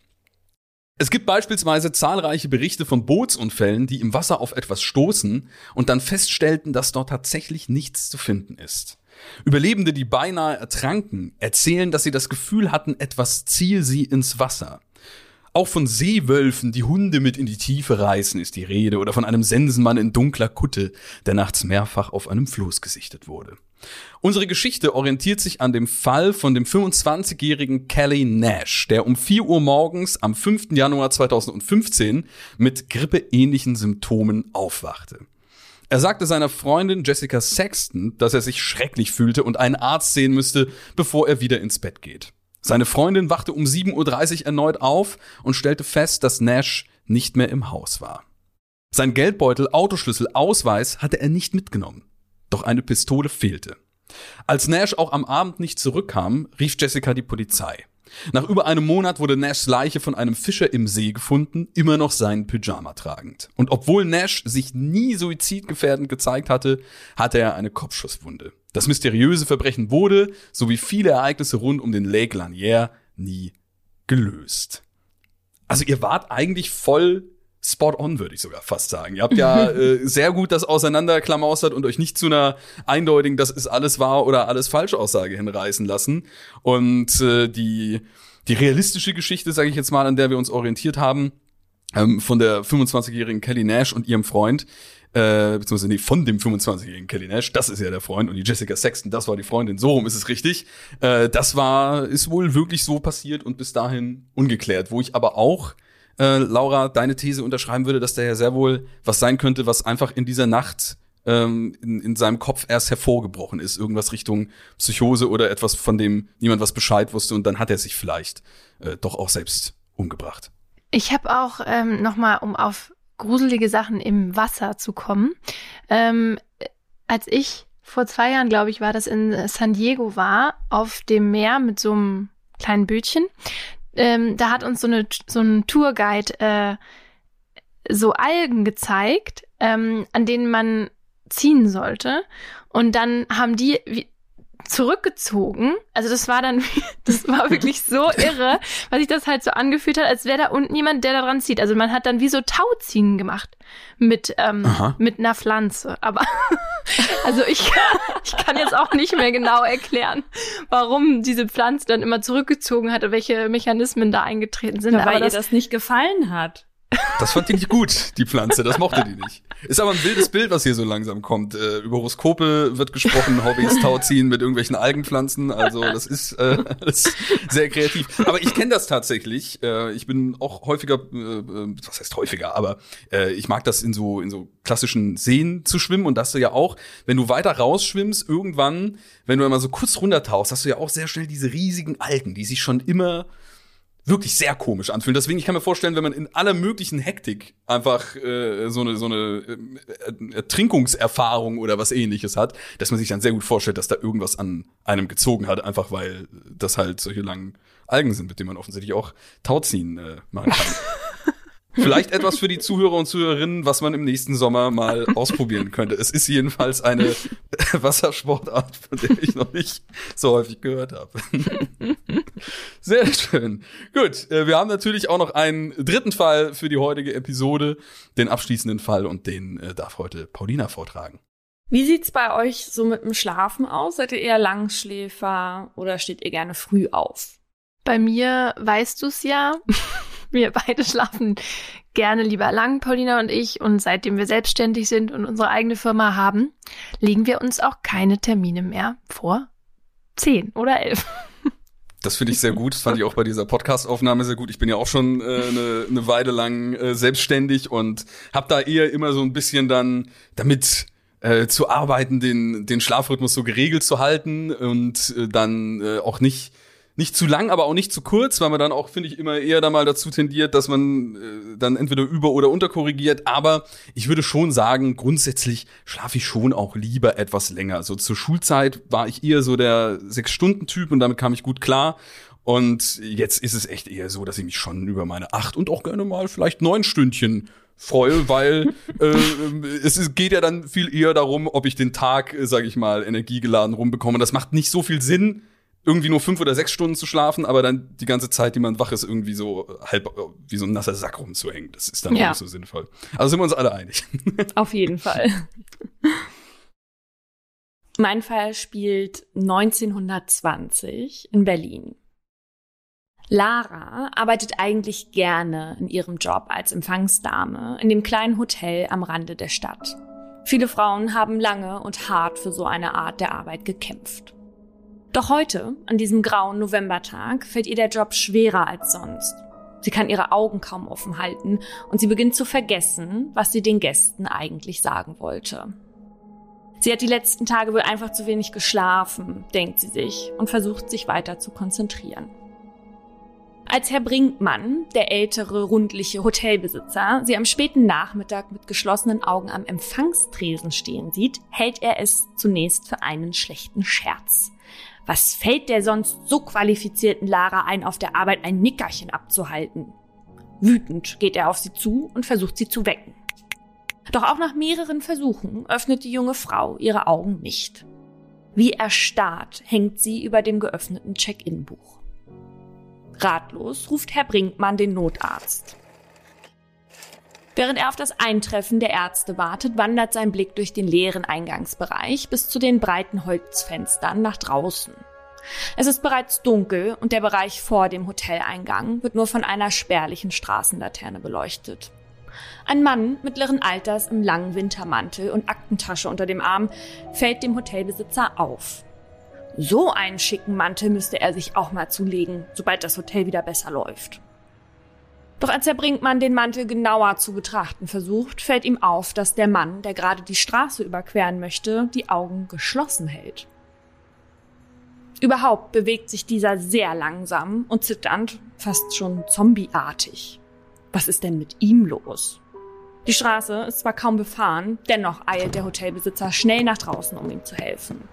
Es gibt beispielsweise zahlreiche Berichte von Bootsunfällen, die im Wasser auf etwas stoßen und dann feststellten, dass dort tatsächlich nichts zu finden ist. Überlebende, die beinahe ertranken, erzählen, dass sie das Gefühl hatten, etwas ziehe sie ins Wasser. Auch von Seewölfen, die Hunde mit in die Tiefe reißen, ist die Rede, oder von einem Sensenmann in dunkler Kutte, der nachts mehrfach auf einem Floß gesichtet wurde. Unsere Geschichte orientiert sich an dem Fall von dem 25-jährigen Kelly Nash, der um 4 Uhr morgens am 5. Januar 2015 mit grippeähnlichen Symptomen aufwachte. Er sagte seiner Freundin Jessica Sexton, dass er sich schrecklich fühlte und einen Arzt sehen müsste, bevor er wieder ins Bett geht. Seine Freundin wachte um 7.30 Uhr erneut auf und stellte fest, dass Nash nicht mehr im Haus war. Sein Geldbeutel, Autoschlüssel, Ausweis hatte er nicht mitgenommen. Doch eine Pistole fehlte. Als Nash auch am Abend nicht zurückkam, rief Jessica die Polizei. Nach über einem Monat wurde Nashs Leiche von einem Fischer im See gefunden, immer noch seinen Pyjama tragend. Und obwohl Nash sich nie suizidgefährdend gezeigt hatte, hatte er eine Kopfschusswunde. Das mysteriöse Verbrechen wurde, so wie viele Ereignisse rund um den Lake Lanier, nie gelöst. Also ihr wart eigentlich voll spot on, würde ich sogar fast sagen. Ihr habt ja äh, sehr gut das auseinanderklamaustert und euch nicht zu einer eindeutigen, das ist alles wahr oder alles falsch Aussage hinreißen lassen. Und äh, die, die realistische Geschichte, sage ich jetzt mal, an der wir uns orientiert haben, ähm, von der 25-jährigen Kelly Nash und ihrem Freund, äh, beziehungsweise nee, von dem 25-jährigen Kelly Nash, das ist ja der Freund und die Jessica Sexton, das war die Freundin, so rum ist es richtig. Äh, das war, ist wohl wirklich so passiert und bis dahin ungeklärt, wo ich aber auch äh, Laura, deine These unterschreiben würde, dass da ja sehr wohl was sein könnte, was einfach in dieser Nacht ähm, in, in seinem Kopf erst hervorgebrochen ist. Irgendwas Richtung Psychose oder etwas, von dem niemand was Bescheid wusste und dann hat er sich vielleicht äh, doch auch selbst umgebracht. Ich habe auch ähm, noch mal, um auf gruselige Sachen im Wasser zu kommen, ähm, als ich vor zwei Jahren, glaube ich, war das in San Diego war, auf dem Meer mit so einem kleinen Bötchen ähm, da hat uns so, eine, so ein Tourguide äh, so Algen gezeigt, ähm, an denen man ziehen sollte. Und dann haben die zurückgezogen. Also das war dann, das war wirklich so irre, weil sich das halt so angefühlt hat, als wäre da unten jemand, der da dran zieht. Also man hat dann wie so Tauziehen gemacht mit, ähm, mit einer Pflanze. Aber also ich, ich kann jetzt auch nicht mehr genau erklären, warum diese Pflanze dann immer zurückgezogen hat und welche Mechanismen da eingetreten sind. Ja, weil ihr das nicht gefallen hat. Das fand die nicht gut, die Pflanze. Das mochte die nicht. Ist aber ein wildes Bild, was hier so langsam kommt. Äh, über Horoskope wird gesprochen, Hobbys, Tauziehen mit irgendwelchen Algenpflanzen. Also das ist, äh, das ist sehr kreativ. Aber ich kenne das tatsächlich. Äh, ich bin auch häufiger, äh, äh, was heißt häufiger, aber äh, ich mag das in so in so klassischen Seen zu schwimmen und dass du ja auch, wenn du weiter rausschwimmst, irgendwann, wenn du einmal so kurz runtertauchst, hast du ja auch sehr schnell diese riesigen Algen, die sich schon immer wirklich sehr komisch anfühlen. Deswegen, ich kann mir vorstellen, wenn man in aller möglichen Hektik einfach äh, so eine so eine äh, Ertrinkungserfahrung oder was ähnliches hat, dass man sich dann sehr gut vorstellt, dass da irgendwas an einem gezogen hat, einfach weil das halt solche langen Algen sind, mit denen man offensichtlich auch Tauziehen äh, machen kann. Vielleicht etwas für die Zuhörer und Zuhörerinnen, was man im nächsten Sommer mal ausprobieren könnte. Es ist jedenfalls eine Wassersportart, von der ich noch nicht so häufig gehört habe. Sehr schön. Gut, äh, wir haben natürlich auch noch einen dritten Fall für die heutige Episode, den abschließenden Fall und den äh, darf heute Paulina vortragen. Wie sieht's bei euch so mit dem Schlafen aus? Seid ihr eher Langschläfer oder steht ihr gerne früh auf? Bei mir weißt du's ja. Wir beide schlafen gerne lieber lang, Paulina und ich. Und seitdem wir selbstständig sind und unsere eigene Firma haben, legen wir uns auch keine Termine mehr vor zehn oder elf. Das finde ich sehr gut. Das fand ich auch bei dieser Podcast-Aufnahme sehr gut. Ich bin ja auch schon äh, eine, eine Weile lang äh, selbstständig und habe da eher immer so ein bisschen dann damit äh, zu arbeiten, den, den Schlafrhythmus so geregelt zu halten und äh, dann äh, auch nicht nicht zu lang, aber auch nicht zu kurz, weil man dann auch, finde ich, immer eher da mal dazu tendiert, dass man äh, dann entweder über- oder unterkorrigiert. Aber ich würde schon sagen, grundsätzlich schlafe ich schon auch lieber etwas länger. So zur Schulzeit war ich eher so der Sechs-Stunden-Typ und damit kam ich gut klar. Und jetzt ist es echt eher so, dass ich mich schon über meine acht und auch gerne mal vielleicht neun Stündchen freue, weil äh, es geht ja dann viel eher darum, ob ich den Tag, äh, sage ich mal, energiegeladen rumbekomme. Das macht nicht so viel Sinn, irgendwie nur fünf oder sechs Stunden zu schlafen, aber dann die ganze Zeit, die man wach ist, irgendwie so halb wie so ein nasser Sack rumzuhängen. Das ist dann ja. auch nicht so sinnvoll. Also sind wir uns alle einig. Auf jeden Fall. mein Fall spielt 1920 in Berlin. Lara arbeitet eigentlich gerne in ihrem Job als Empfangsdame in dem kleinen Hotel am Rande der Stadt. Viele Frauen haben lange und hart für so eine Art der Arbeit gekämpft. Doch heute, an diesem grauen Novembertag, fällt ihr der Job schwerer als sonst. Sie kann ihre Augen kaum offen halten und sie beginnt zu vergessen, was sie den Gästen eigentlich sagen wollte. Sie hat die letzten Tage wohl einfach zu wenig geschlafen, denkt sie sich und versucht sich weiter zu konzentrieren. Als Herr Brinkmann, der ältere, rundliche Hotelbesitzer, sie am späten Nachmittag mit geschlossenen Augen am Empfangstresen stehen sieht, hält er es zunächst für einen schlechten Scherz. Was fällt der sonst so qualifizierten Lara ein, auf der Arbeit ein Nickerchen abzuhalten? Wütend geht er auf sie zu und versucht sie zu wecken. Doch auch nach mehreren Versuchen öffnet die junge Frau ihre Augen nicht. Wie erstarrt hängt sie über dem geöffneten Check-in-Buch. Ratlos ruft Herr Brinkmann den Notarzt. Während er auf das Eintreffen der Ärzte wartet, wandert sein Blick durch den leeren Eingangsbereich bis zu den breiten Holzfenstern nach draußen. Es ist bereits dunkel und der Bereich vor dem Hoteleingang wird nur von einer spärlichen Straßenlaterne beleuchtet. Ein Mann mittleren Alters im langen Wintermantel und Aktentasche unter dem Arm fällt dem Hotelbesitzer auf. So einen schicken Mantel müsste er sich auch mal zulegen, sobald das Hotel wieder besser läuft. Doch als Herr Brinkmann den Mantel genauer zu betrachten versucht, fällt ihm auf, dass der Mann, der gerade die Straße überqueren möchte, die Augen geschlossen hält. Überhaupt bewegt sich dieser sehr langsam und zitternd, fast schon zombieartig. Was ist denn mit ihm los? Die Straße ist zwar kaum befahren, dennoch eilt der Hotelbesitzer schnell nach draußen, um ihm zu helfen.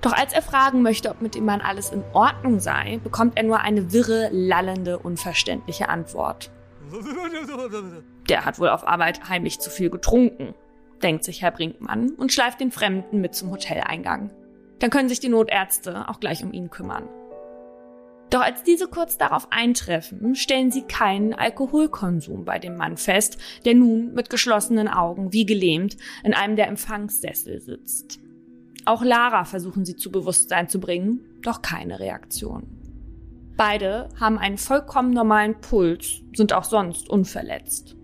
Doch als er fragen möchte, ob mit dem Mann alles in Ordnung sei, bekommt er nur eine wirre, lallende, unverständliche Antwort. Der hat wohl auf Arbeit heimlich zu viel getrunken, denkt sich Herr Brinkmann und schleift den Fremden mit zum Hoteleingang. Dann können sich die Notärzte auch gleich um ihn kümmern. Doch als diese kurz darauf eintreffen, stellen sie keinen Alkoholkonsum bei dem Mann fest, der nun mit geschlossenen Augen wie gelähmt in einem der Empfangssessel sitzt. Auch Lara versuchen sie zu Bewusstsein zu bringen, doch keine Reaktion. Beide haben einen vollkommen normalen Puls, sind auch sonst unverletzt.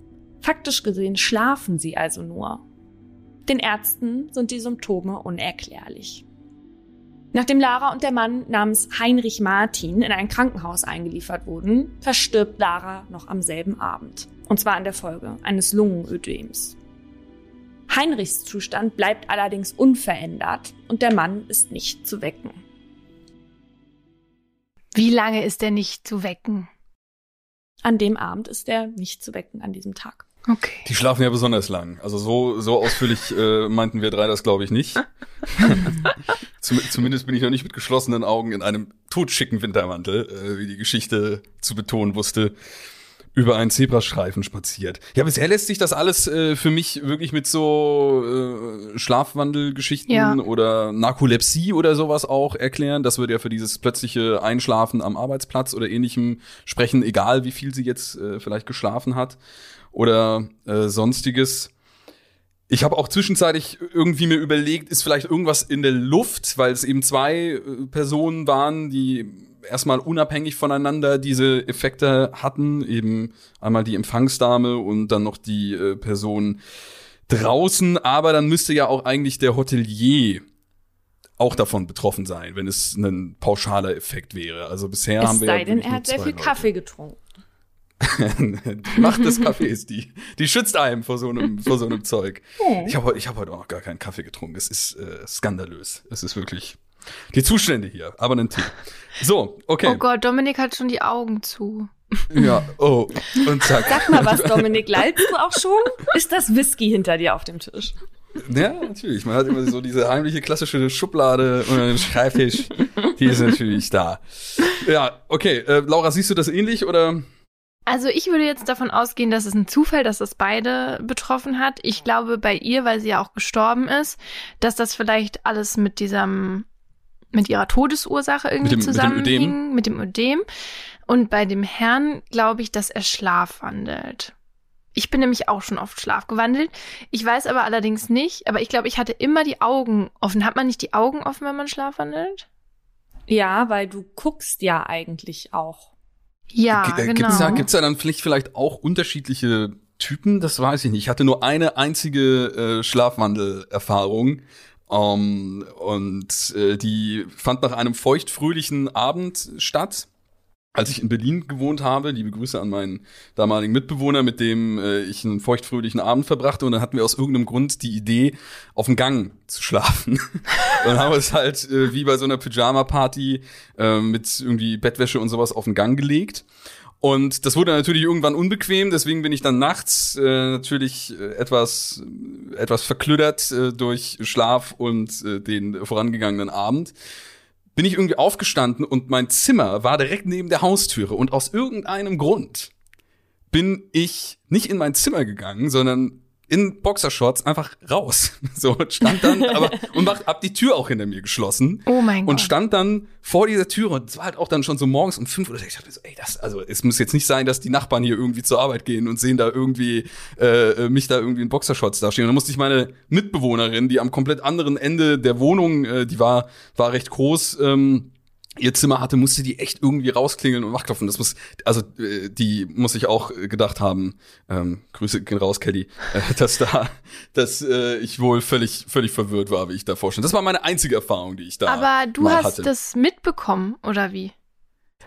Faktisch gesehen schlafen sie also nur. Den Ärzten sind die Symptome unerklärlich. Nachdem Lara und der Mann namens Heinrich Martin in ein Krankenhaus eingeliefert wurden, verstirbt Lara noch am selben Abend. Und zwar an der Folge eines Lungenödems. Heinrichs Zustand bleibt allerdings unverändert und der Mann ist nicht zu wecken. Wie lange ist er nicht zu wecken? An dem Abend ist er nicht zu wecken, an diesem Tag. Okay. Die schlafen ja besonders lang. Also so, so ausführlich äh, meinten wir drei das, glaube ich, nicht. Zum, zumindest bin ich noch nicht mit geschlossenen Augen in einem totschicken Wintermantel, äh, wie die Geschichte zu betonen wusste, über einen Zebrastreifen spaziert. Ja, bisher lässt sich das alles äh, für mich wirklich mit so äh, Schlafwandelgeschichten ja. oder Narkolepsie oder sowas auch erklären. Das würde ja für dieses plötzliche Einschlafen am Arbeitsplatz oder ähnlichem sprechen, egal wie viel sie jetzt äh, vielleicht geschlafen hat oder äh, sonstiges. Ich habe auch zwischenzeitlich irgendwie mir überlegt, ist vielleicht irgendwas in der Luft, weil es eben zwei äh, Personen waren, die erstmal unabhängig voneinander diese Effekte hatten. Eben einmal die Empfangsdame und dann noch die äh, Person draußen. Aber dann müsste ja auch eigentlich der Hotelier auch davon betroffen sein, wenn es ein pauschaler Effekt wäre. Also bisher es haben wir sei ja denn, er hat sehr viel Leute. Kaffee getrunken. die Macht des Kaffees, die, die schützt einem vor so einem, vor so einem Zeug. Oh. Ich habe ich hab heute auch noch gar keinen Kaffee getrunken. Es ist äh, skandalös. Es ist wirklich die Zustände hier, aber einen Tee. So, okay. Oh Gott, Dominik hat schon die Augen zu. Ja, oh. Und zack. Sag mal was, Dominik, leidest du auch schon? Ist das Whisky hinter dir auf dem Tisch? Ja, natürlich. Man hat immer so diese heimliche klassische Schublade und einen Schreibtisch. Die ist natürlich da. Ja, okay. Äh, Laura, siehst du das ähnlich oder? Also ich würde jetzt davon ausgehen, dass es ein Zufall, dass das beide betroffen hat. Ich glaube bei ihr, weil sie ja auch gestorben ist, dass das vielleicht alles mit diesem, mit ihrer Todesursache irgendwie mit dem, zusammenhing, mit dem, mit dem Ödem. Und bei dem Herrn glaube ich, dass er schlafwandelt. Ich bin nämlich auch schon oft schlafgewandelt. Ich weiß aber allerdings nicht, aber ich glaube, ich hatte immer die Augen offen. Hat man nicht die Augen offen, wenn man schlafwandelt? Ja, weil du guckst ja eigentlich auch. Ja, G äh, genau. Gibt's da, gibt's da dann vielleicht, vielleicht auch unterschiedliche Typen? Das weiß ich nicht. Ich hatte nur eine einzige äh, Schlafwandelerfahrung. Um, ähm, und äh, die fand nach einem feuchtfröhlichen Abend statt. als ich in Berlin gewohnt habe, liebe Grüße an meinen damaligen Mitbewohner, mit dem äh, ich einen feuchtfröhlichen Abend verbrachte und dann hatten wir aus irgendeinem Grund die Idee, auf dem Gang zu schlafen. dann haben wir es halt äh, wie bei so einer Pyjama-Party äh, mit irgendwie Bettwäsche und sowas auf den Gang gelegt. Und das wurde natürlich irgendwann unbequem, deswegen bin ich dann nachts äh, natürlich äh, etwas, etwas verklüddert äh, durch Schlaf und äh, den vorangegangenen Abend. Bin ich irgendwie aufgestanden und mein Zimmer war direkt neben der Haustüre. Und aus irgendeinem Grund bin ich nicht in mein Zimmer gegangen, sondern in Boxershorts einfach raus. So stand dann, aber und mach, hab die Tür auch hinter mir geschlossen. Oh mein Gott. Und stand dann vor dieser Tür und es war halt auch dann schon so morgens um fünf oder sechs. Ich dachte so, ey, das, also es muss jetzt nicht sein, dass die Nachbarn hier irgendwie zur Arbeit gehen und sehen da irgendwie äh, mich da irgendwie in Boxershorts dastehen. Und dann musste ich meine Mitbewohnerin, die am komplett anderen Ende der Wohnung, äh, die war war recht groß. Ähm, ihr Zimmer hatte, musste die echt irgendwie rausklingeln und wachklopfen. Das muss, also äh, die muss ich auch gedacht haben. Ähm, Grüße gehen raus, Kelly, äh, dass da, dass äh, ich wohl völlig, völlig verwirrt war, wie ich da vorstelle. Das war meine einzige Erfahrung, die ich da. Aber du hast hatte. das mitbekommen oder wie?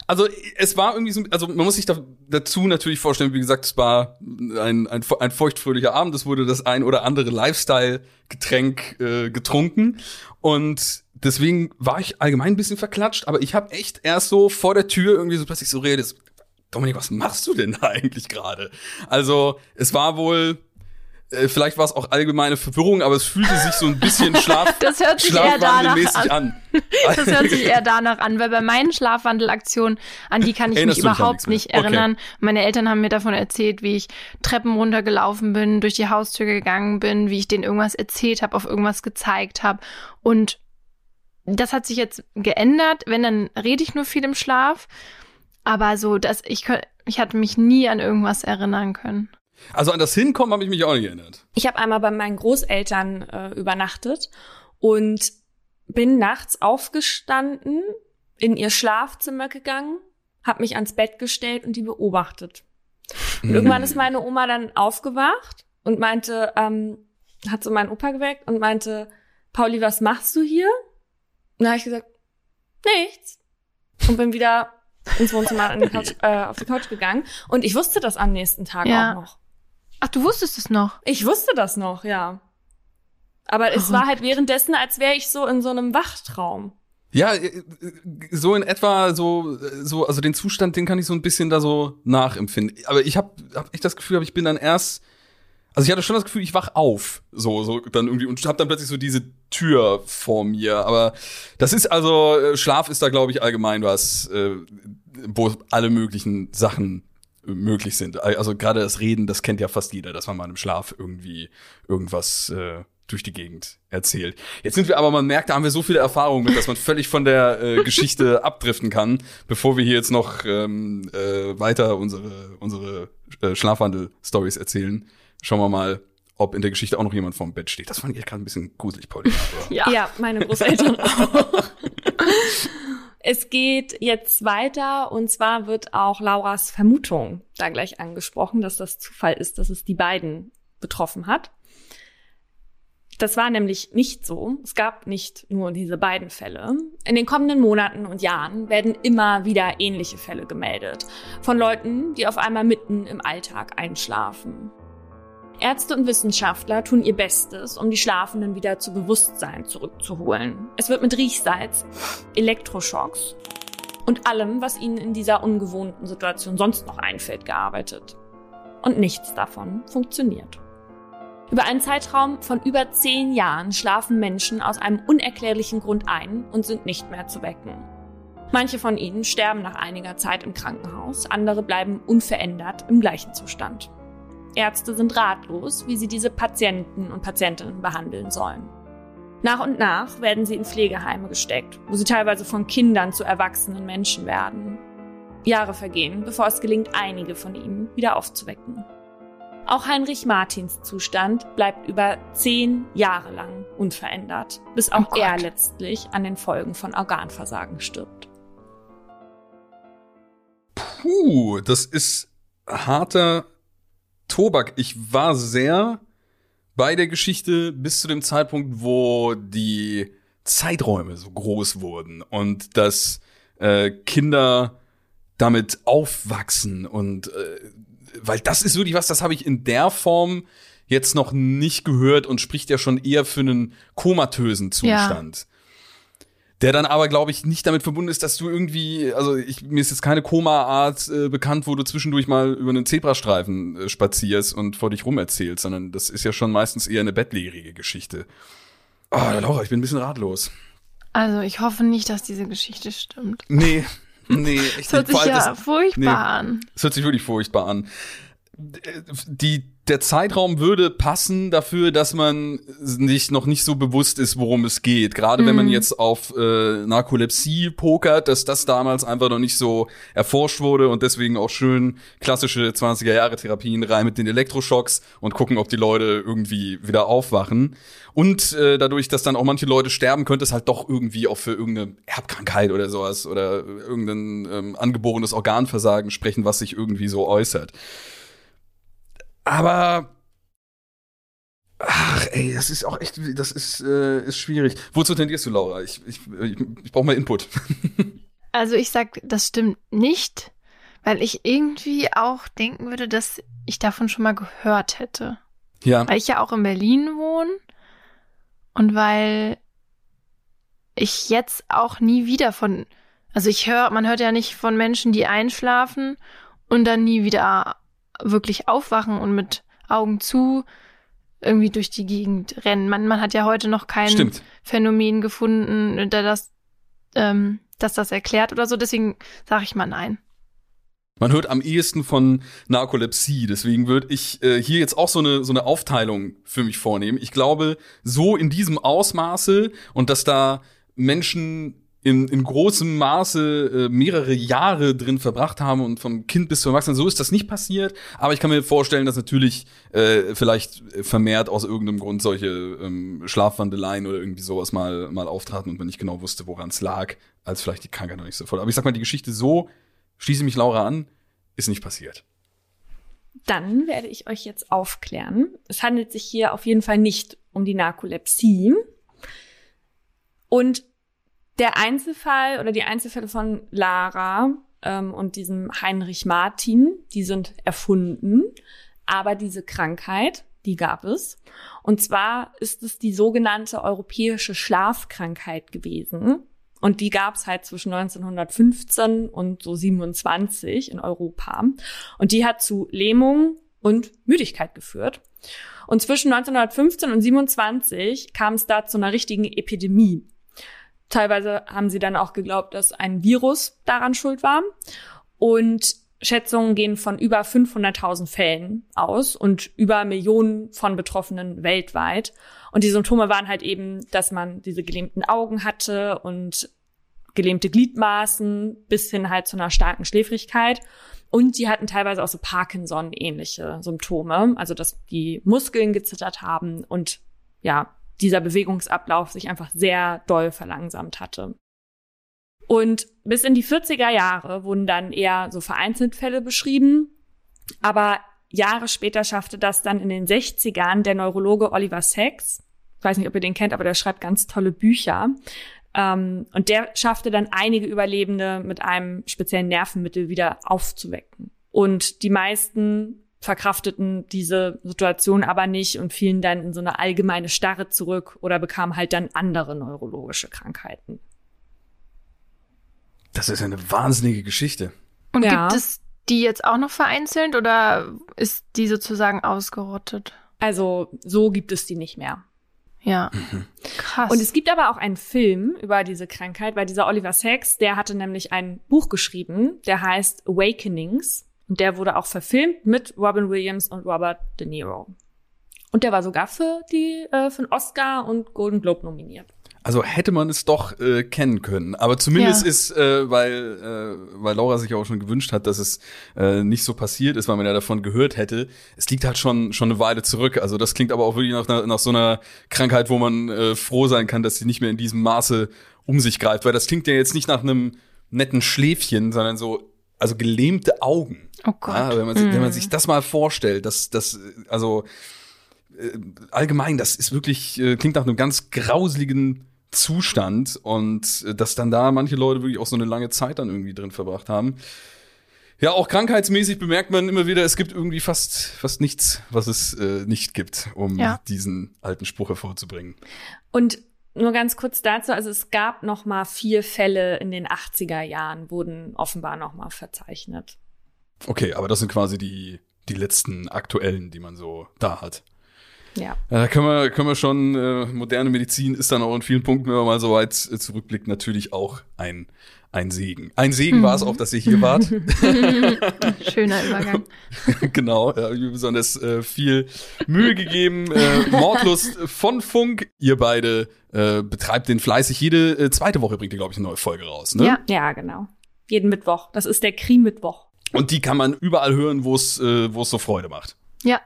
Also es war irgendwie so, also man muss sich da, dazu natürlich vorstellen, wie gesagt, es war ein, ein, ein feuchtfröhlicher Abend, es wurde das ein oder andere Lifestyle-Getränk äh, getrunken. Und deswegen war ich allgemein ein bisschen verklatscht, aber ich habe echt erst so vor der Tür irgendwie so plötzlich so redet, Dominik, was machst du denn da eigentlich gerade? Also es war wohl vielleicht war es auch allgemeine Verwirrung, aber es fühlte sich so ein bisschen Schlaf das hört sich eher danach an. an. das hört sich eher danach an, weil bei meinen Schlafwandelaktionen, an die kann ich Erinnerst mich überhaupt nicht erinnern. Okay. Meine Eltern haben mir davon erzählt, wie ich Treppen runtergelaufen bin, durch die Haustür gegangen bin, wie ich denen irgendwas erzählt habe, auf irgendwas gezeigt habe. Und das hat sich jetzt geändert. Wenn, dann rede ich nur viel im Schlaf. Aber so, dass ich, ich hatte mich nie an irgendwas erinnern können. Also an das Hinkommen habe ich mich auch nicht erinnert. Ich habe einmal bei meinen Großeltern äh, übernachtet und bin nachts aufgestanden, in ihr Schlafzimmer gegangen, habe mich ans Bett gestellt und die beobachtet. Und irgendwann ist meine Oma dann aufgewacht und meinte, ähm, hat so meinen Opa geweckt und meinte, Pauli, was machst du hier? Und da habe ich gesagt, nichts. Und bin wieder ins Wohnzimmer an die Couch, äh, auf die Couch gegangen. Und ich wusste das am nächsten Tag ja. auch noch. Ach, du wusstest es noch? Ich wusste das noch, ja. Aber es war halt währenddessen, als wäre ich so in so einem Wachtraum. Ja, äh, so in etwa so so also den Zustand, den kann ich so ein bisschen da so nachempfinden. Aber ich habe hab echt das Gefühl, ich bin dann erst also ich hatte schon das Gefühl, ich wach auf, so so dann irgendwie und habe dann plötzlich so diese Tür vor mir, aber das ist also äh, Schlaf ist da glaube ich allgemein was äh, wo alle möglichen Sachen möglich sind. Also gerade das Reden, das kennt ja fast jeder, dass man mal im Schlaf irgendwie irgendwas äh, durch die Gegend erzählt. Jetzt sind wir aber, man merkt, da haben wir so viele Erfahrungen mit, dass man völlig von der äh, Geschichte abdriften kann, bevor wir hier jetzt noch ähm, äh, weiter unsere, unsere äh, Schlafwandel-Stories erzählen. Schauen wir mal, ob in der Geschichte auch noch jemand vorm Bett steht. Das fand ich gerade ein bisschen gruselig, Paulina. ja. ja, meine Großeltern auch. Es geht jetzt weiter und zwar wird auch Lauras Vermutung da gleich angesprochen, dass das Zufall ist, dass es die beiden betroffen hat. Das war nämlich nicht so. Es gab nicht nur diese beiden Fälle. In den kommenden Monaten und Jahren werden immer wieder ähnliche Fälle gemeldet. Von Leuten, die auf einmal mitten im Alltag einschlafen. Ärzte und Wissenschaftler tun ihr Bestes, um die Schlafenden wieder zu Bewusstsein zurückzuholen. Es wird mit Riechsalz, Elektroschocks und allem, was ihnen in dieser ungewohnten Situation sonst noch einfällt, gearbeitet. Und nichts davon funktioniert. Über einen Zeitraum von über zehn Jahren schlafen Menschen aus einem unerklärlichen Grund ein und sind nicht mehr zu wecken. Manche von ihnen sterben nach einiger Zeit im Krankenhaus, andere bleiben unverändert im gleichen Zustand. Ärzte sind ratlos, wie sie diese Patienten und Patientinnen behandeln sollen. Nach und nach werden sie in Pflegeheime gesteckt, wo sie teilweise von Kindern zu erwachsenen Menschen werden. Jahre vergehen, bevor es gelingt, einige von ihnen wieder aufzuwecken. Auch Heinrich Martins Zustand bleibt über zehn Jahre lang unverändert, bis auch oh er letztlich an den Folgen von Organversagen stirbt. Puh, das ist harter Tobak. Ich war sehr bei der Geschichte bis zu dem Zeitpunkt, wo die Zeiträume so groß wurden und dass äh, Kinder damit aufwachsen und äh, weil das ist wirklich was, das habe ich in der Form jetzt noch nicht gehört und spricht ja schon eher für einen komatösen Zustand. Ja. Der dann aber, glaube ich, nicht damit verbunden ist, dass du irgendwie, also ich, mir ist jetzt keine Koma-Art äh, bekannt, wo du zwischendurch mal über einen Zebrastreifen äh, spazierst und vor dich rum erzählst, sondern das ist ja schon meistens eher eine bettlägerige Geschichte. Oh, Laura, ich bin ein bisschen ratlos. Also ich hoffe nicht, dass diese Geschichte stimmt. Nee, nee. Es hört sich ja das, furchtbar nee, an. Es hört sich wirklich furchtbar an. Die der Zeitraum würde passen dafür, dass man sich noch nicht so bewusst ist, worum es geht. Gerade mhm. wenn man mhm. jetzt auf äh, Narkolepsie pokert, dass das damals einfach noch nicht so erforscht wurde und deswegen auch schön klassische 20er Jahre Therapien rein mit den Elektroschocks und gucken, ob die Leute irgendwie wieder aufwachen. Und äh, dadurch, dass dann auch manche Leute sterben, könnte es halt doch irgendwie auch für irgendeine Erbkrankheit oder sowas oder irgendein ähm, angeborenes Organversagen sprechen, was sich irgendwie so äußert. Aber Ach, ey, das ist auch echt, das ist, äh, ist schwierig. Wozu tendierst du, Laura? Ich, ich, ich, ich brauche mal Input. also ich sag, das stimmt nicht, weil ich irgendwie auch denken würde, dass ich davon schon mal gehört hätte. Ja. Weil ich ja auch in Berlin wohne und weil ich jetzt auch nie wieder von, also ich höre, man hört ja nicht von Menschen, die einschlafen und dann nie wieder wirklich aufwachen und mit Augen zu irgendwie durch die Gegend rennen. Man, man hat ja heute noch kein Stimmt. Phänomen gefunden, der das, ähm, das das erklärt oder so. Deswegen sage ich mal nein. Man hört am ehesten von Narkolepsie. Deswegen würde ich äh, hier jetzt auch so eine, so eine Aufteilung für mich vornehmen. Ich glaube, so in diesem Ausmaße und dass da Menschen in, in großem Maße äh, mehrere Jahre drin verbracht haben und vom Kind bis zum Erwachsenen. So ist das nicht passiert. Aber ich kann mir vorstellen, dass natürlich äh, vielleicht vermehrt aus irgendeinem Grund solche ähm, Schlafwandeleien oder irgendwie sowas mal, mal auftraten und man nicht genau wusste, woran es lag, als vielleicht die Krankheit noch nicht so voll. Aber ich sag mal, die Geschichte so, schließe mich Laura an, ist nicht passiert. Dann werde ich euch jetzt aufklären. Es handelt sich hier auf jeden Fall nicht um die Narkolepsie. Und der Einzelfall oder die Einzelfälle von Lara ähm, und diesem Heinrich Martin, die sind erfunden, aber diese Krankheit, die gab es. Und zwar ist es die sogenannte europäische Schlafkrankheit gewesen. Und die gab es halt zwischen 1915 und so 27 in Europa. Und die hat zu Lähmung und Müdigkeit geführt. Und zwischen 1915 und 27 kam es da zu einer richtigen Epidemie. Teilweise haben sie dann auch geglaubt, dass ein Virus daran schuld war. Und Schätzungen gehen von über 500.000 Fällen aus und über Millionen von Betroffenen weltweit. Und die Symptome waren halt eben, dass man diese gelähmten Augen hatte und gelähmte Gliedmaßen bis hin halt zu einer starken Schläfrigkeit. Und die hatten teilweise auch so Parkinson-ähnliche Symptome, also dass die Muskeln gezittert haben und ja, dieser Bewegungsablauf sich einfach sehr doll verlangsamt hatte. Und bis in die 40er Jahre wurden dann eher so vereinzelt Fälle beschrieben, aber Jahre später schaffte das dann in den 60ern der Neurologe Oliver Sacks. Ich weiß nicht, ob ihr den kennt, aber der schreibt ganz tolle Bücher. Ähm, und der schaffte dann einige Überlebende mit einem speziellen Nervenmittel wieder aufzuwecken. Und die meisten verkrafteten diese Situation aber nicht und fielen dann in so eine allgemeine Starre zurück oder bekamen halt dann andere neurologische Krankheiten. Das ist eine wahnsinnige Geschichte. Und ja. gibt es die jetzt auch noch vereinzelt oder ist die sozusagen ausgerottet? Also so gibt es die nicht mehr. Ja. Mhm. Krass. Und es gibt aber auch einen Film über diese Krankheit, weil dieser Oliver Sacks, der hatte nämlich ein Buch geschrieben, der heißt Awakenings. Und der wurde auch verfilmt mit Robin Williams und Robert De Niro. Und der war sogar für die äh, für den Oscar und Golden Globe nominiert. Also hätte man es doch äh, kennen können. Aber zumindest ja. ist, äh, weil, äh, weil Laura sich auch schon gewünscht hat, dass es äh, nicht so passiert ist, weil man ja davon gehört hätte. Es liegt halt schon, schon eine Weile zurück. Also das klingt aber auch wirklich nach, nach so einer Krankheit, wo man äh, froh sein kann, dass sie nicht mehr in diesem Maße um sich greift. Weil das klingt ja jetzt nicht nach einem netten Schläfchen, sondern so, also gelähmte Augen. Oh Gott. Ja, wenn, man, mm. wenn man sich das mal vorstellt, dass das, also äh, allgemein, das ist wirklich, äh, klingt nach einem ganz grauseligen Zustand und äh, dass dann da manche Leute wirklich auch so eine lange Zeit dann irgendwie drin verbracht haben. Ja, auch krankheitsmäßig bemerkt man immer wieder, es gibt irgendwie fast, fast nichts, was es äh, nicht gibt, um ja. diesen alten Spruch hervorzubringen. Und nur ganz kurz dazu, also es gab noch mal vier Fälle in den 80er Jahren, wurden offenbar noch mal verzeichnet. Okay, aber das sind quasi die, die letzten aktuellen, die man so da hat. Ja. Da können wir, können wir schon, äh, moderne Medizin ist dann auch in vielen Punkten, wenn man mal so weit äh, zurückblickt, natürlich auch ein, ein Segen. Ein Segen mhm. war es auch, dass ihr hier wart. Schöner Übergang. genau, ja, mir besonders äh, viel Mühe gegeben. Äh, Mordlust von Funk. Ihr beide äh, betreibt den fleißig. Jede äh, zweite Woche bringt ihr, glaube ich, eine neue Folge raus. Ne? Ja, ja, genau. Jeden Mittwoch. Das ist der Krim-Mittwoch. Und die kann man überall hören, wo es äh, wo es so Freude macht. Ja,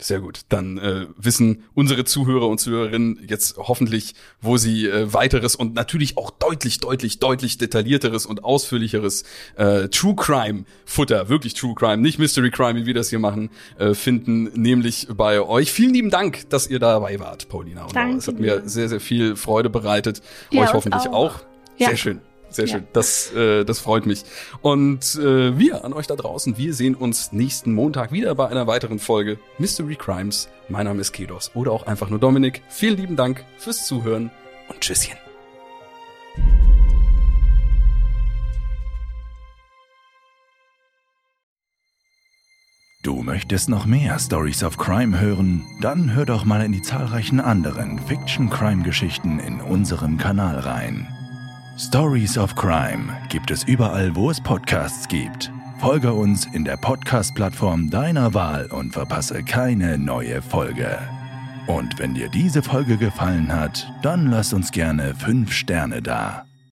sehr gut. Dann äh, wissen unsere Zuhörer und Zuhörerinnen jetzt hoffentlich, wo sie äh, weiteres und natürlich auch deutlich, deutlich, deutlich detaillierteres und ausführlicheres äh, True Crime Futter, wirklich True Crime, nicht Mystery Crime, wie wir das hier machen, äh, finden, nämlich bei euch. Vielen lieben Dank, dass ihr dabei wart, Paulina. Danke. Es hat mir sehr, sehr viel Freude bereitet. Ja, euch hoffentlich auch. auch. Ja. Sehr schön. Sehr schön. Ja. Das, äh, das freut mich. Und äh, wir an euch da draußen, wir sehen uns nächsten Montag wieder bei einer weiteren Folge Mystery Crimes. Mein Name ist Kedos oder auch einfach nur Dominik. Vielen lieben Dank fürs Zuhören und Tschüsschen. Du möchtest noch mehr Stories of Crime hören? Dann hör doch mal in die zahlreichen anderen Fiction-Crime-Geschichten in unserem Kanal rein. Stories of Crime gibt es überall, wo es Podcasts gibt. Folge uns in der Podcast-Plattform deiner Wahl und verpasse keine neue Folge. Und wenn dir diese Folge gefallen hat, dann lass uns gerne 5 Sterne da.